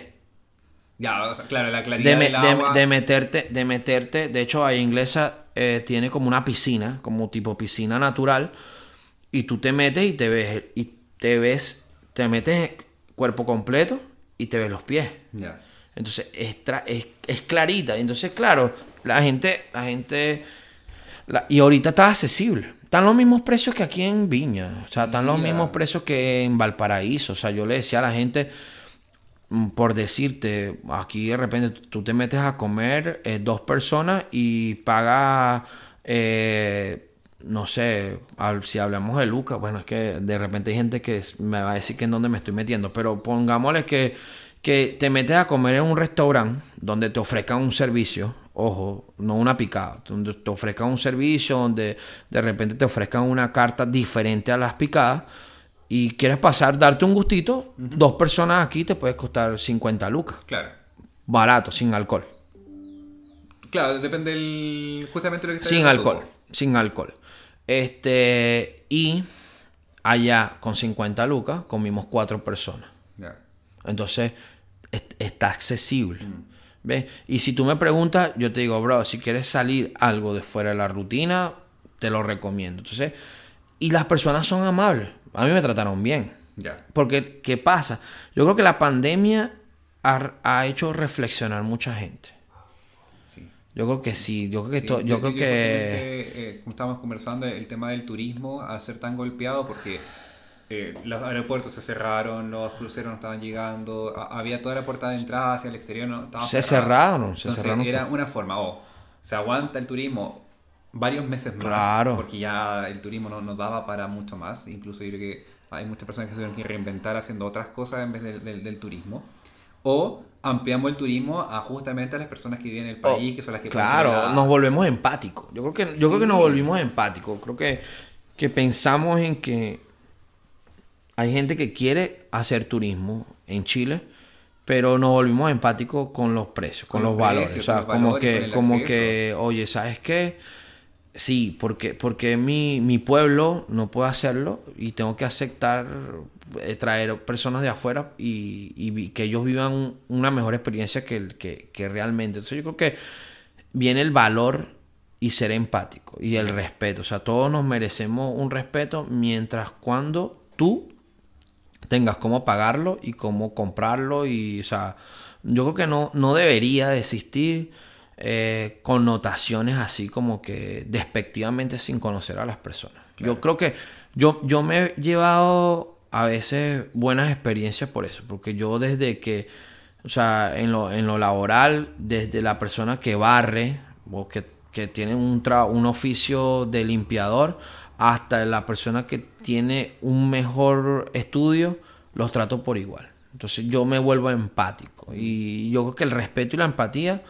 A: Ya, o sea, claro, la claridad
B: De, me-
A: del
B: de-
A: agua.
B: de meterte, de meterte, de hecho, Bahía Inglesa eh, tiene como una piscina, como tipo piscina natural, y tú te metes y te ves, y te ves, te metes cuerpo completo y te ves los pies.
A: Ya.
B: Entonces es, tra- es, es clarita. Entonces, claro, la gente, la gente La- y ahorita está accesible. Están los mismos precios que aquí en Viña. O sea, están los mismos precios que en Valparaíso. O sea, yo le decía a la gente, por decirte, aquí de repente tú te metes a comer eh, dos personas y pagas, eh, no sé, al- si hablamos de Lucas, bueno, es que de repente hay gente que me va a decir que en dónde me estoy metiendo, pero pongámosle que, que te metes a comer en un restaurante donde te ofrezcan un servicio, ojo, no una picada, donde te ofrezcan un servicio, donde de repente te ofrezcan una carta diferente a las picadas y quieres pasar, darte un gustito, dos personas aquí te puede costar 50 lucas,
A: Claro.
B: barato, sin alcohol.
A: Claro, depende del. Justamente lo que está
B: Sin alcohol, sin alcohol. Este, y allá con 50 lucas comimos cuatro personas.
A: Ya.
B: Entonces, est- está accesible. ¿Ves? Y si tú me preguntas, yo te digo, bro, si quieres salir algo de fuera de la rutina, te lo recomiendo. Entonces, y las personas son amables. A mí me trataron bien.
A: Ya.
B: Porque, ¿qué pasa? Yo creo que la pandemia ha, ha hecho reflexionar mucha gente.
A: Sí.
B: Yo creo que sí. Yo creo que,
A: Sí,
B: to- yo creo que...
A: justamente, eh, como estábamos conversando, el tema del turismo al ser tan golpeado porque eh, los aeropuertos se cerraron, los cruceros no estaban llegando, a- había toda la puerta de entrada hacia el exterior, no estaba
B: Se cerraron, se
A: Entonces,
B: cerraron.
A: era una forma, o se aguanta el turismo varios meses más,
B: Claro.
A: porque ya el turismo no nos daba para mucho más, incluso yo creo que hay muchas personas que se tuvieron que reinventar haciendo otras cosas en vez del, del- del turismo. O ampliamos el turismo a justamente a las personas que viven en el país, que son las que
B: Oh, Claro,
A: la-
B: nos volvemos empáticos. Yo creo que, yo creo que nos volvimos empáticos. Creo que, que pensamos en que hay gente que quiere hacer turismo en Chile, pero nos volvimos empáticos con los precios, con,
A: Con
B: los valores. o sea, como
A: valores,
B: que, como
A: acceso.
B: que, oye, ¿sabes qué? Sí, porque, porque mi, mi pueblo no puede hacerlo y tengo que aceptar eh, traer personas de afuera y, y que ellos vivan una mejor experiencia que, que, que realmente. Entonces yo creo que viene el valor y ser empático y el respeto. O sea, todos nos merecemos un respeto mientras cuando tú tengas cómo pagarlo y cómo comprarlo y, o sea, yo creo que no, no debería de existir eh, connotaciones así como que despectivamente sin conocer a las personas. Yo creo que yo, yo me he llevado a veces buenas experiencias por eso, porque yo desde que, o sea, en lo, en lo laboral, desde la persona que barre o que, que tiene un, tra- un oficio de limpiador, hasta la persona que tiene un mejor estudio, los trato por igual. Entonces yo me vuelvo empático. Y yo creo que el respeto y la empatía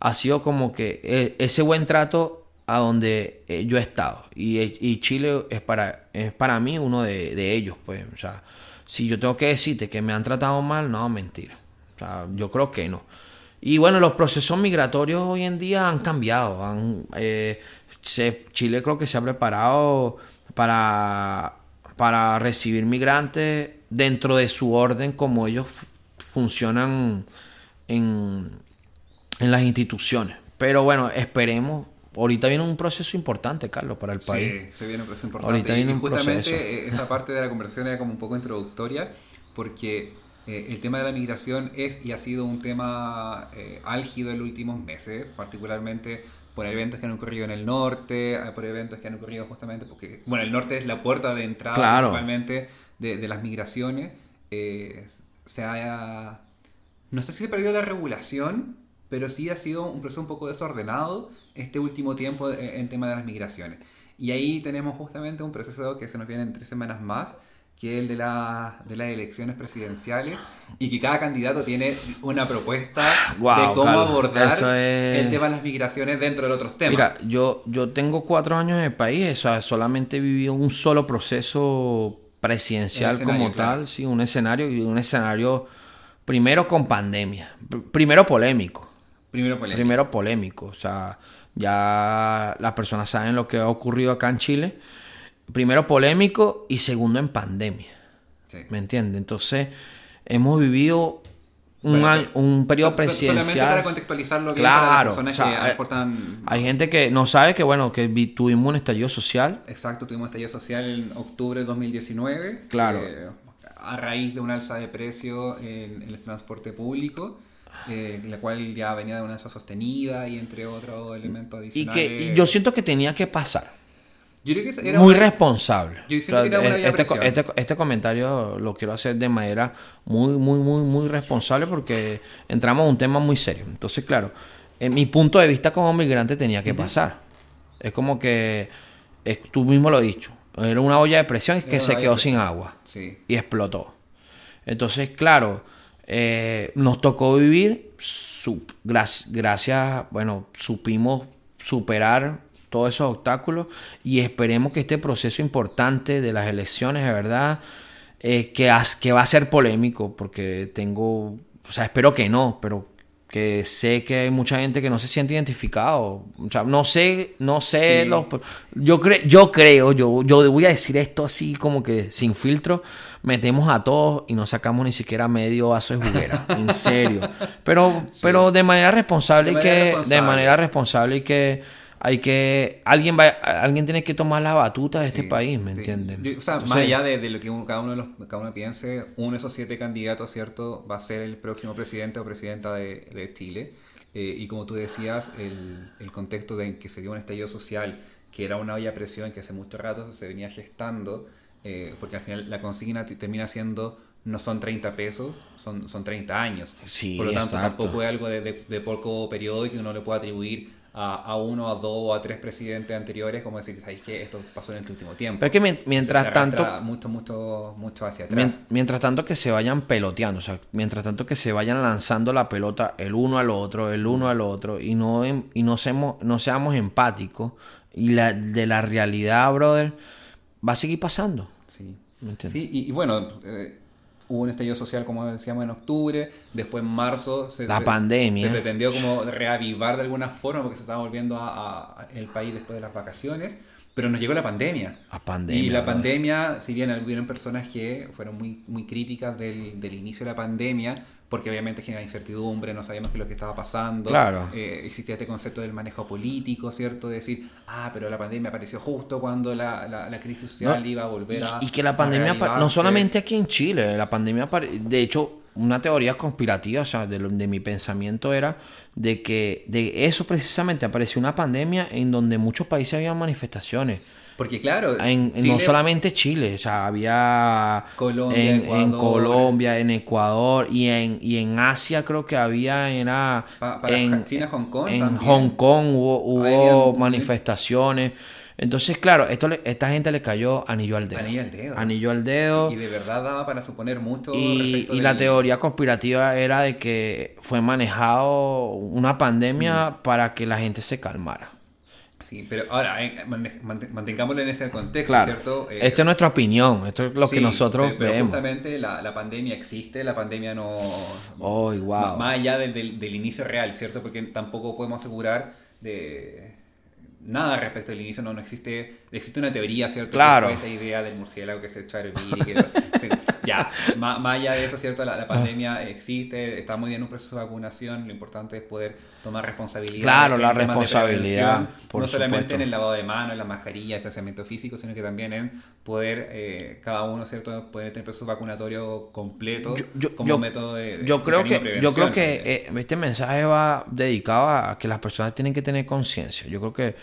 B: ha sido como que eh, ese buen trato a donde eh, yo he estado. Y, y Chile es para, es para mí uno de, de ellos. Pues, o sea, si yo tengo que decirte que me han tratado mal, no, mentira. O sea, yo creo que no. Y bueno, los procesos migratorios hoy en día han cambiado. Han, eh, Chile creo que se ha preparado para, para recibir migrantes dentro de su orden como ellos funcionan en, en las instituciones. Pero bueno, esperemos. Ahorita viene un proceso importante, Carlos, para el país.
A: Sí, se viene un proceso importante.
B: Ahorita viene
A: y
B: un
A: justamente
B: proceso.
A: eh, esta parte de la conversación era como un poco introductoria, porque eh, el tema de la migración es y ha sido un tema eh, álgido en los últimos meses, particularmente por eventos que han ocurrido en el norte, eh, por eventos que han ocurrido justamente porque, bueno, el norte es la puerta de entrada
B: Claro.
A: principalmente de, de las migraciones. Eh, se ha, no sé si se perdió la regulación, pero sí ha sido un proceso un poco desordenado este último tiempo en, tema de las migraciones. Y ahí tenemos justamente un proceso que se nos viene en tres semanas más, que es el de, la, de las elecciones presidenciales, y que cada candidato tiene una propuesta de cómo abordar
B: es-
A: el tema de las migraciones dentro de otros temas.
B: Mira, yo, yo tengo cuatro años en el país, o sea, solamente he vivido un solo proceso presidencial como
A: claro.
B: tal, sí, un escenario y un escenario primero con pandemia, pr- primero polémico,
A: Primero polémica.
B: primero polémico, o sea, ya las personas saben lo que ha ocurrido acá en Chile, primero polémico y segundo en pandemia,
A: Sí.
B: ¿me entiendes? Entonces, hemos vivido un,
A: Bueno,
B: año- un periodo
A: so- so- Solamente
B: presidencial.
A: para contextualizarlo para
B: Claro,
A: personas
B: o sea,
A: que
B: hay-
A: aportan
B: Hay gente que no sabe que, bueno, que vi- tuvimos un estallido social.
A: Exacto, tuvimos estallido social en octubre de 2019.
B: Claro.
A: eh, a raíz de un alza de precio en, en el transporte público. Eh, la cual ya venía de una esa sostenida y entre otros elementos
B: Y
A: adicionales.
B: que y yo siento que tenía que pasar.
A: Yo creo que era
B: muy
A: una-
B: responsable.
A: Yo siento que era una
B: este, este- este comentario lo quiero hacer de manera muy, muy, muy, muy responsable porque entramos a un tema muy serio. Entonces, claro, en mi punto de vista como migrante tenía que pasar. Es como que, es- tú mismo lo has dicho, era una olla de presión que
A: Era
B: se quedó sin agua
A: Sí.
B: y explotó. Entonces, claro, eh, nos tocó vivir, su- gracias, gracias, bueno, supimos superar todos esos obstáculos y esperemos que este proceso importante de las elecciones, de verdad, eh, que, has- que va a ser polémico, porque tengo, o sea, espero que no, pero que sé que hay mucha gente que no se siente identificado. O sea, no sé, no sé
A: Sí.
B: los yo creo, yo creo, yo, yo voy a decir esto así como que sin filtro, metemos a todos y no sacamos ni siquiera medio vaso de juguera, en serio. Pero, pero de manera responsable
A: De
B: y
A: manera
B: que, de
A: responsable.
B: manera responsable y que hay que, alguien va, alguien tiene que tomar la batuta de este
A: Sí,
B: país, ¿me
A: sí.
B: entienden?
A: Yo- o sea,
B: Entonces,
A: más allá de, de lo que uno- cada uno de los, cada uno piense, uno de esos siete candidatos, ¿cierto? Va a ser el próximo presidente o presidenta de, de Chile. Eh, y como tú decías, el, el contexto de en que se dio un estallido social, que era una olla a presión que hace mucho rato se venía gestando, eh, porque al final la consigna termina siendo no son 30 pesos, son, son 30 años.
B: Sí,
A: Por lo tanto,
B: exacto.
A: tampoco es algo de, de- de poco periodo y que uno le pueda atribuir a, a uno, a dos o a tres presidentes anteriores, como decir, ¿sabéis qué? Esto pasó en este último tiempo.
B: Pero es que mien- mientras
A: Se
B: tanto,
A: Mucho, mucho, mucho hacia atrás.
B: Mien- Mientras tanto que se vayan peloteando, o sea, mientras tanto que se vayan lanzando la pelota el uno al otro, el uno al otro, y no, em- y no, seamos, no seamos empáticos, y la, de la realidad, brother, va a seguir pasando.
A: Sí. Sí, y, y bueno, eh, hubo un estallido social, como decíamos, en octubre, después en marzo se,
B: La pandemia.
A: se pretendió como reavivar de alguna forma porque se estaba volviendo a, a- el país después de las vacaciones, pero nos llegó la pandemia. Y la pandemia, si bien hubieron personas que fueron muy, muy críticas del, del inicio de la pandemia, porque obviamente genera incertidumbre, no sabíamos qué es lo que estaba pasando.
B: Claro.
A: Eh, existía este concepto del manejo político, ¿cierto? De decir, ah, pero la pandemia apareció justo cuando la, la- la crisis social
B: No,
A: iba a volver a.
B: Y, y que la pandemia, no solamente aquí en Chile, la pandemia, de hecho, una teoría conspirativa, o sea, de, lo- de mi pensamiento era de que de eso precisamente apareció una pandemia en donde muchos países habían manifestaciones.
A: Porque claro,
B: En, no solamente Chile, o sea, había
A: Colombia,
B: en. Colombia, en Ecuador y en, y en Asia creo que había, era
A: Pa- para
B: en,
A: China, Hong Kong
B: en
A: también.
B: Hong Kong hubo, hubo manifestaciones. Entonces, claro, esto le- esta gente le cayó anillo al dedo.
A: Anillo al dedo.
B: Anillo al dedo.
A: Y de verdad daba para suponer mucho.
B: Y, y la
A: del-
B: teoría conspirativa era de que fue manejado una pandemia
A: Mm.
B: para que la gente se calmara.
A: Sí, pero ahora, mante- mante- mantengámoslo en ese contexto,
B: Claro.
A: ¿cierto? Eh,
B: Esta es nuestra opinión, esto es lo que
A: sí,
B: nosotros
A: pero,
B: vemos.
A: justamente la, la pandemia existe, la pandemia no...
B: Oh, wow.
A: Más allá del, del- del inicio real, ¿cierto? Porque tampoco podemos asegurar de nada respecto al inicio, no, no existe, existe una teoría, ¿cierto?
B: Claro.
A: Esta idea del murciélago que se echó a hervir y que- ya, más, más allá de eso, ¿cierto? La, la pandemia existe, estamos ya en un proceso de vacunación, lo importante es poder tomar responsabilidad.
B: Claro, la responsabilidad, por
A: no solamente
B: supuesto.
A: en el lavado de manos, en la mascarilla, el distanciamiento físico, sino que también en poder, eh, cada uno, ¿cierto? Poder tener proceso vacunatorio completo
B: Yo- yo-
A: como
B: yo-
A: método de,
B: Yo creo
A: de
B: que, yo creo que eh, este mensaje va dedicado a que las personas tienen que tener conciencia. Yo creo que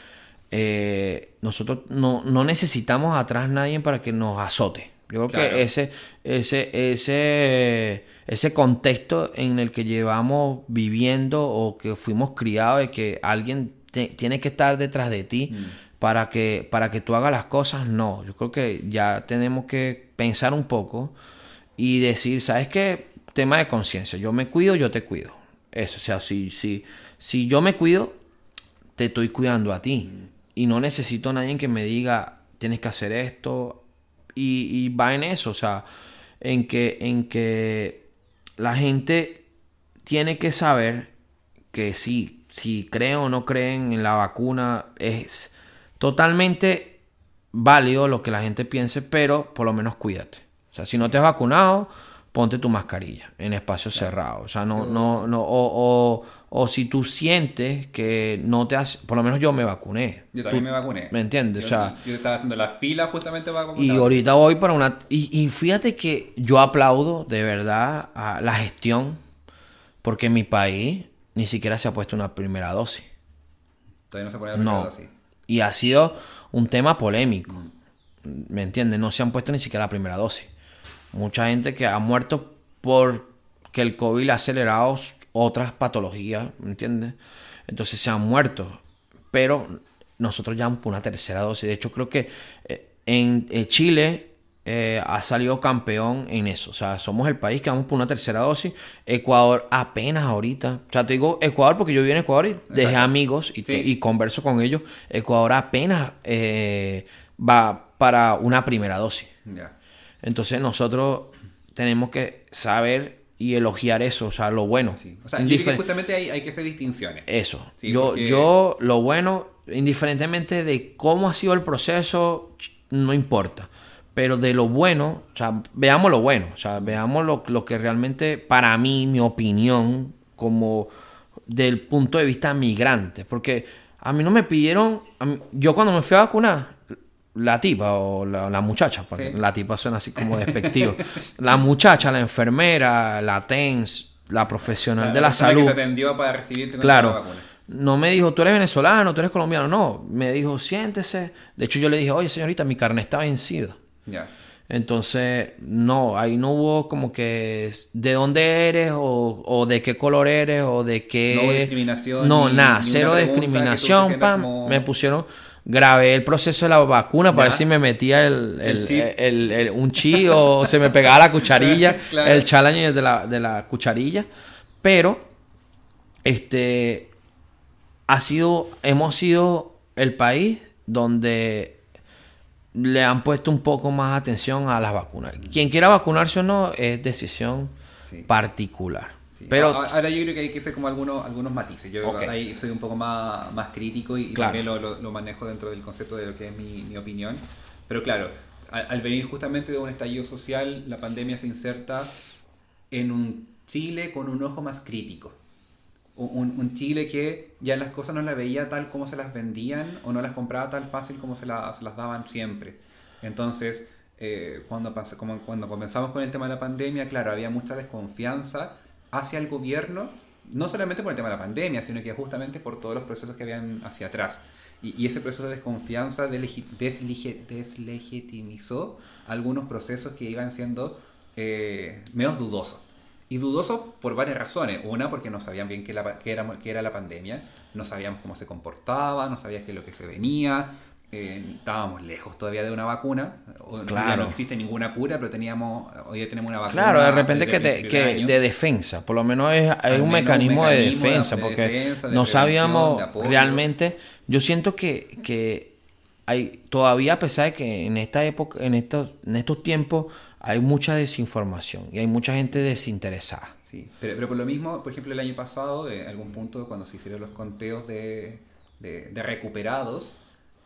B: eh, nosotros no, no necesitamos atrás nadie para que nos azote. Yo creo
A: Claro.
B: que ese, ese, ese, ese contexto en el que llevamos viviendo o que fuimos criados de que alguien te- tiene que estar detrás de ti
A: Mm.
B: para que, para que tú hagas las cosas, no. Yo creo que ya tenemos que pensar un poco y decir, ¿sabes qué? Tema de conciencia. Yo me cuido, yo te cuido. Eso, o sea, si, si, si yo me cuido, te estoy cuidando a ti. Y no necesito a nadie que me diga, tienes que hacer esto. Y, y va en eso, o sea, en que, en que la gente tiene que saber que sí, si creen o no creen en la vacuna, es totalmente válido lo que la gente piense, pero por lo menos cuídate. O sea, si no te has vacunado, ponte tu mascarilla en espacios cerrados. O sea, no, no, no, o, o, o si tú sientes que no te has, por lo menos yo me vacuné.
A: Yo también
B: Tú-
A: me vacuné.
B: ¿Me entiendes?
A: Yo,
B: o sea,
A: yo estaba haciendo la fila justamente para
B: y
A: vacunarme.
B: ahorita voy para una... Y, y fíjate que yo aplaudo de verdad a la gestión Porque en mi país ni siquiera se ha puesto una primera dosis.
A: Todavía no se pone la primera
B: No.
A: dosis.
B: Y ha sido un tema polémico. ¿Me entiendes? No se han puesto ni siquiera la primera dosis. Mucha gente que ha muerto porque el COVID ha acelerado otras patologías, ¿me entiendes? Entonces se han muerto. Pero nosotros ya vamos por una tercera dosis. De hecho, creo que eh, en eh, Chile eh, ha salido campeón en eso. O sea, somos el país que vamos por una tercera dosis. Ecuador apenas ahorita. O sea, te digo Ecuador porque yo viví en Ecuador y dejé
A: Exacto.
B: amigos y, te-
A: Sí.
B: y converso con ellos. Ecuador apenas eh, va para una primera dosis. Entonces nosotros tenemos que saber y elogiar eso, o sea, lo bueno.
A: Sí. O sea, yo creo que
B: Indifer-
A: justamente hay, hay que hacer distinciones.
B: eso.
A: Sí,
B: yo,
A: porque-
B: yo, lo bueno, indiferentemente de cómo ha sido el proceso, no importa. Pero de lo bueno, o sea, veamos lo bueno, o sea, veamos lo, lo que realmente, para mí, mi opinión, como del punto de vista migrante. Porque a mí no me pidieron, mí- yo cuando me fui a vacunar, la tipa o la, la muchacha, porque
A: Sí.
B: la tipa suena así como despectivo. la muchacha, la enfermera, la TENS, la profesional de la salud.
A: que te para recibirte
B: Claro. No me dijo, tú eres venezolano, tú eres colombiano. No, me dijo, siéntese. De hecho, yo le dije, oye, señorita, mi carne está vencida.
A: Ya.
B: Entonces, no, ahí no hubo como que de dónde eres o, o de qué color eres o de qué...
A: No hubo discriminación,
B: No,
A: ni-
B: nada,
A: ni
B: cero discriminación, pam.
A: como-
B: Me pusieron, grabé el proceso de la vacuna para
A: Ya.
B: ver si me metía el, el-
A: El
B: un chi o se me pegaba la cucharilla,
A: Claro.
B: el challenge de la, de la cucharilla. Pero, este, ha sido, hemos sido el país donde le han puesto un poco más atención a las vacunas. Quien quiera vacunarse o no es decisión
A: Sí.
B: particular.
A: Sí.
B: Pero
A: Ahora yo creo que hay que hacer como algunos, algunos matices. Yo
B: Ok.
A: ahí soy un poco más, más crítico y, y
B: Claro.
A: también lo, lo- lo manejo dentro del concepto de lo que es mi, mi opinión. Pero claro, al, al venir justamente de un estallido social, la pandemia se inserta en un Chile con un ojo más crítico. Un, un Chile que ya las cosas no las veía tal como se las vendían o no las compraba tan fácil como se, la- se las daban siempre. Entonces, eh, cuando, cuando comenzamos con el tema de la pandemia, claro, había mucha desconfianza hacia el gobierno, no solamente por el tema de la pandemia, sino que justamente por todos los procesos que habían hacia atrás. Y, ese proceso de desconfianza deslegitimizó algunos procesos que iban siendo eh, menos dudosos. Y dudosos por varias razones. Una, porque no sabían bien qué, la- qué era, qué era la pandemia, no sabíamos cómo se comportaba, no sabías qué es lo que se venía, eh, estábamos lejos todavía de una vacuna. Ya
B: Claro.
A: no existe ninguna cura, pero teníamos, hoy ya tenemos una vacuna.
B: Claro, de repente que, te- que de defensa, por lo menos es,
A: Al
B: un mecanismo, de defensa,
A: de
B: porque
A: defensa, de
B: no sabíamos realmente, yo siento que, que hay todavía a pesar de que en esta época, en estos, en estos tiempos hay mucha desinformación y hay mucha gente desinteresada.
A: Sí, pero, pero por lo mismo, por ejemplo, el año pasado, en algún punto, cuando se hicieron los conteos de, de recuperados,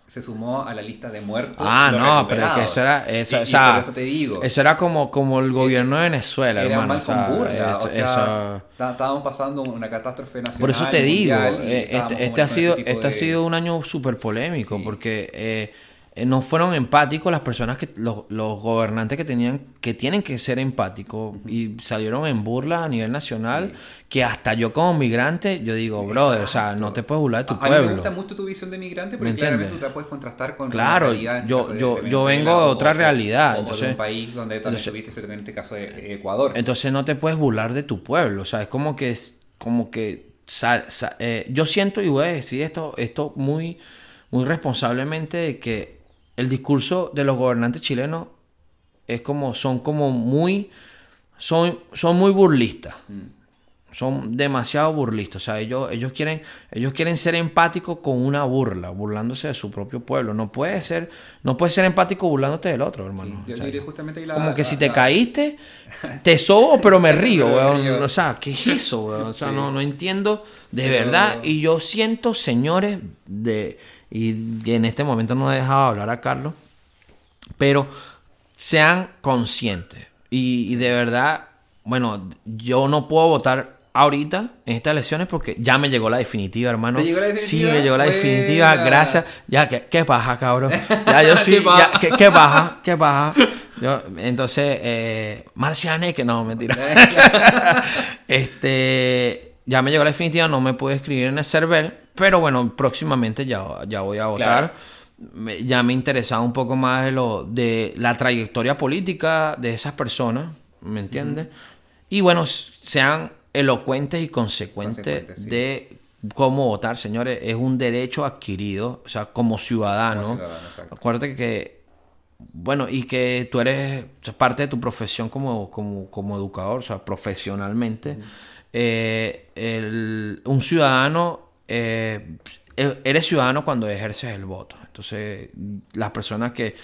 A: se sumó a la lista de muertos.
B: Ah, no, pero es que eso era, eso,
A: Y-
B: o
A: y
B: sea,
A: por eso te digo.
B: eso era como, como el gobierno de Venezuela,
A: era
B: hermano. o sea, eso-
A: o sea,
B: eso-
A: está- estábamos pasando una catástrofe nacional.
B: Por eso te digo, eh, este,
A: como
B: este ha sido, este ha sido un año súper polémico
A: Sí.
B: porque eh, eh, no fueron empáticos las personas que los, los gobernantes que tenían que tienen que ser empáticos y salieron en burla a nivel nacional que hasta yo como migrante yo digo brother o sea no te puedes burlar de tu
A: A- a mí me
B: pueblo
A: gusta mucho tu visión de migrante porque
B: ¿Me
A: claramente tú te puedes contrastar con
B: Claro,
A: realidad,
B: yo-
A: de-
B: yo-
A: de
B: yo vengo de otra
A: o-
B: realidad,
A: o de
B: entonces-
A: un país donde también
B: entonces-
A: tuviste, en este caso, de Ecuador.
B: Entonces no te puedes burlar de tu pueblo. O sea, es como que es como que sal- sa- eh, yo siento y voy a decir esto, esto muy, muy responsablemente de que el discurso de los gobernantes chilenos es como, son como muy, son, son muy burlistas. Son demasiado burlistas. O sea, ellos, ellos quieren, ellos quieren ser empáticos con una burla, burlándose de su propio pueblo. No puede ser, no puedes ser empático burlándote del otro, hermano.
A: yo
B: O sea,
A: diré justamente ahí la-
B: como que
A: la-
B: si te
A: la-
B: caíste, te sobo, pero me río, weón. O sea, ¿qué es eso, weón? O sea,
A: Sí.
B: no, no entiendo de
A: Pero-
B: verdad. Y yo siento, señores, de. Y en este momento no he dejado hablar a Carlos. Pero sean conscientes. Y, y de verdad, bueno, yo no puedo votar ahorita en estas elecciones porque ya me llegó la definitiva, hermano.
A: ¿Te llegó la
B: Sí,
A: definitiva?
B: me llegó la definitiva,
A: Buena.
B: gracias. Ya, ¿qué, qué paja, cabrón? Ya, yo sí,
A: ¿Qué paja?
B: ya, ¿qué, qué paja? ¿Qué? Yo, entonces, eh, Marciane, que no, mentira. este, ya me llegó la definitiva, no me pude escribir en el server, pero bueno, próximamente ya, ya voy a votar. Ya me interesaba un poco más de, lo, de la trayectoria política de esas personas, ¿me entiendes? Y bueno, sean elocuentes y consecuentes
A: Consecuentes, sí.
B: de cómo votar, señores. Es un derecho adquirido, o sea, como ciudadano.
A: Como ciudadano, exacto.
B: Acuérdate que, bueno, y que tú eres parte de tu profesión como, como, como educador, o sea, profesionalmente. Eh, el- un ciudadano, eh, eres ciudadano cuando ejerces el voto. Entonces, las personas que,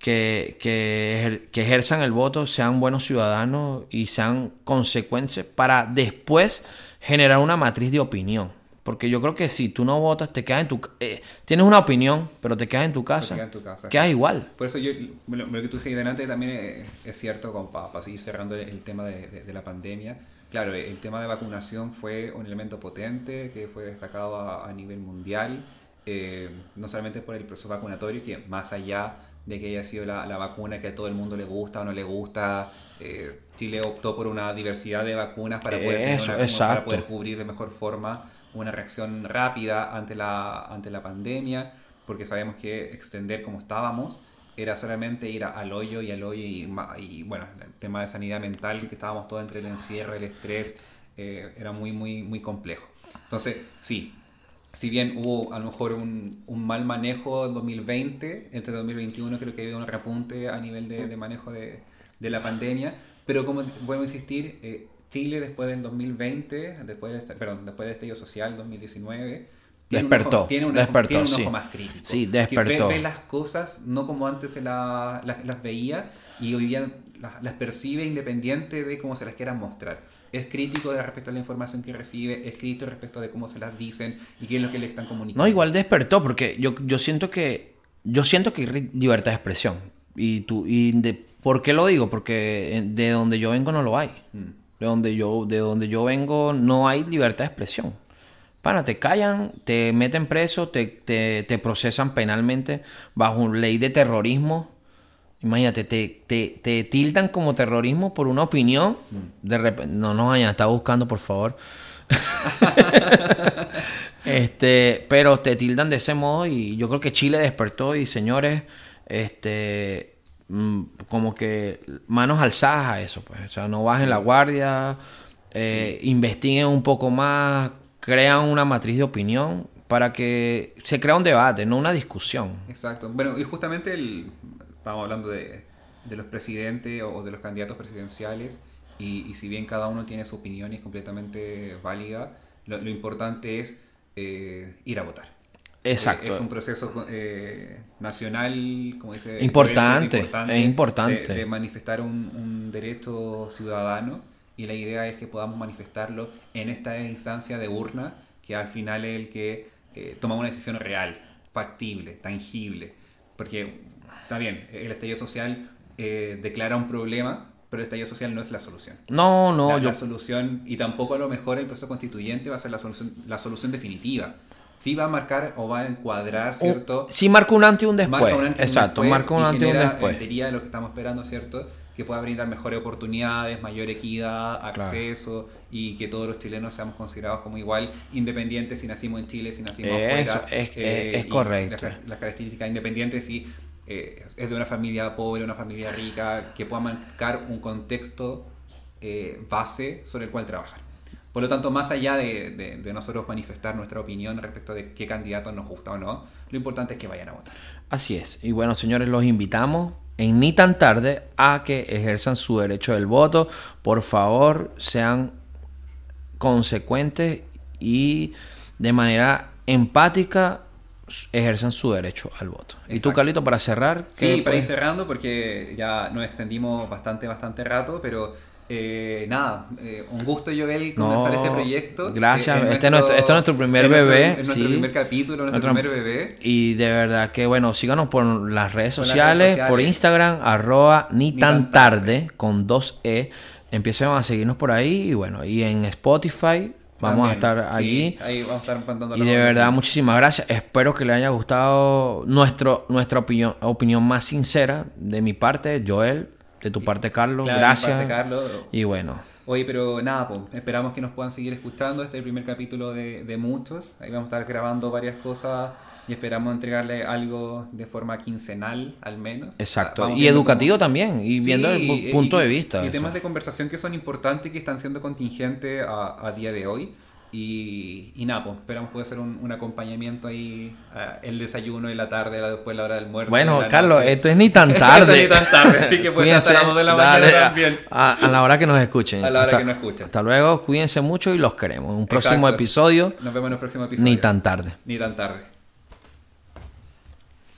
B: que, que, ejer- que ejerzan el voto sean buenos ciudadanos y sean consecuentes para después generar una matriz de opinión. Porque yo creo que si tú no votas, te quedas en tu... eh, tienes una opinión, pero te quedas en tu casa.
A: quedas en tu casa.
B: Quedas igual.
A: Por eso yo, lo, lo que tú dices delante también es, es cierto, como para, seguir cerrando el, el tema de, de- de la pandemia. Claro, el tema de vacunación fue un elemento potente que fue destacado a, a nivel mundial, eh, no solamente por el proceso vacunatorio, que más allá de que haya sido la, la vacuna que a todo el mundo le gusta o no le gusta, eh, Chile optó por una diversidad de vacunas para poder, tener una- para poder cubrir de mejor forma una reacción rápida ante la, ante la pandemia, porque sabemos que extender como estábamos era solamente ir al hoyo y al hoyo y, y, bueno, el tema de sanidad mental, que estábamos todos entre el encierro, el estrés, eh, era muy, muy, muy complejo. Entonces, sí, si bien hubo a lo mejor un, un mal manejo en 2020, entre 2021 creo que había un repunte a nivel de, de manejo de, de la pandemia, pero como vuelvo a insistir, eh, Chile después del 2020, después perdón, después del estallido social 2019, tiene un
B: Despertó,
A: ojo- tiene un,
B: despertó,
A: tiene un ojo
B: sí.
A: más crítico.
B: Sí,
A: Que
B: despertó.
A: ve, ve las cosas no como antes se la- las, las veía y hoy día las, las percibe independiente de cómo se las quieran mostrar. Es crítico de respecto a la información que recibe, es crítico respecto de cómo se las dicen y qué es lo que le están comunicando.
B: No, igual despertó, porque yo, yo siento que. Yo siento que hay libertad de expresión. Y tú, y de, ¿por qué lo digo? Porque en- de donde yo vengo no lo hay. De donde yo, de donde yo vengo no hay libertad de expresión. Pana, te callan, te meten preso, te, te, te procesan penalmente bajo ley de terrorismo. Imagínate, te, te, te tildan como terrorismo por una opinión. De repente, no nos hayan estado buscando, por favor. este, pero te tildan de ese modo y yo creo que Chile despertó y señores, este, mm, como que manos alzadas a eso, pues, o sea, no bajen la guardia, eh, investiguen un poco más, crean una matriz de opinión para que se crea un debate, no una discusión.
A: Exacto. Bueno, y justamente el, estábamos hablando de, de los presidentes o de los candidatos presidenciales, y, y si bien cada uno tiene su opinión y es completamente válida, lo, lo importante es eh, ir a votar.
B: Exacto.
A: Eh, es un proceso eh, nacional, como dice...
B: Importante, es importante.
A: De, de manifestar un, un derecho ciudadano y la idea es que podamos manifestarlo en esta instancia de urna, que al final es el que eh, toma una decisión real, factible, tangible. Porque, está bien, el estallido social eh, declara un problema, pero el estallido social no es la solución.
B: No, no,
A: la,
B: yo
A: la solución, y tampoco a lo mejor el proceso constituyente va a ser la solución, la solución definitiva. Sí va a marcar o va a encuadrar, ¿cierto?
B: sí marca un antes y un después.
A: Marca un antes
B: Exacto, marca un antes y un después.
A: Lo que estamos esperando, ¿cierto? Que pueda brindar mejores oportunidades, mayor equidad, acceso y que todos los chilenos seamos considerados como igual, independientes si nacimos en Chile, si nacimos
B: Eso,
A: afuera.
B: es- es- es
A: y
B: correcto.
A: Las, las características independientes si eh, es de una familia pobre, una familia rica, que pueda marcar un contexto eh, base sobre el cual trabajar. Por lo tanto, más allá de, de- de nosotros manifestar nuestra opinión respecto de qué candidato nos gusta o no, lo importante es que vayan a votar.
B: Así es. Y bueno, señores, los invitamos en ni tan tarde a que ejerzan su derecho del voto. Por favor, sean consecuentes y de manera empática ejerzan su derecho al voto. Y tú,
A: Exacto.
B: Carlito, para cerrar.
A: Sí,
B: ¿qué
A: para ir cerrando, porque ya nos extendimos bastante, bastante rato, pero eh, nada, eh, un gusto, Joel, comenzar
B: No,
A: este proyecto.
B: gracias.
A: Eh,
B: Este es nuestro- este es nuestro primer
A: es nuestro-
B: bebé,
A: es nuestro
B: sí.
A: primer capítulo, nuestro,
B: Nuestro-
A: primer bebé.
B: Y de verdad que, bueno, síganos por las redes
A: las
B: sociales,
A: redes sociales.
B: por Instagram, arroba ni,
A: Ni
B: tan
A: tan
B: tarde, con dos E. Empiecen a seguirnos por ahí y bueno, y en Spotify vamos a estar
A: sí,
B: allí.
A: ahí vamos a estar
B: Y de verdad, muchísimas gracias. Espero que les haya gustado nuestro, nuestra opinión, opinión más sincera de mi parte, Joel. De tu parte, Carlos.
A: Claro, de mi
B: Gracias.
A: parte, Carlos.
B: Y bueno,
A: Oye, pero nada, pues, esperamos que nos puedan seguir escuchando. Este es el primer capítulo de, de muchos. Ahí vamos a estar grabando varias cosas y esperamos entregarle algo de forma quincenal, al menos.
B: exacto.
A: Vamos
B: Y educativo
A: cómo-
B: también, y
A: Sí,
B: viendo el punto
A: y-
B: de vista.
A: Y temas de conversación que son importantes y que están siendo contingentes a, a día de hoy. Y, y nada, pues esperamos poder hacer un, un acompañamiento ahí, a el desayuno y la tarde, la- después la hora del almuerzo.
B: Bueno, Carlos,
A: noche.
B: esto es ni tan
A: Esto
B: tarde.
A: ni tan tarde, así que puede ser hasta las de la mañana
B: dale, a-
A: también.
B: A, a la hora que nos escuchen.
A: A la hora
B: Hasta-
A: que nos escuchen.
B: Hasta luego, cuídense mucho y los queremos. Un próximo
A: Exacto.
B: episodio,
A: Nos vemos en el próximo episodio.
B: ni tan tarde.
A: Ni tan tarde.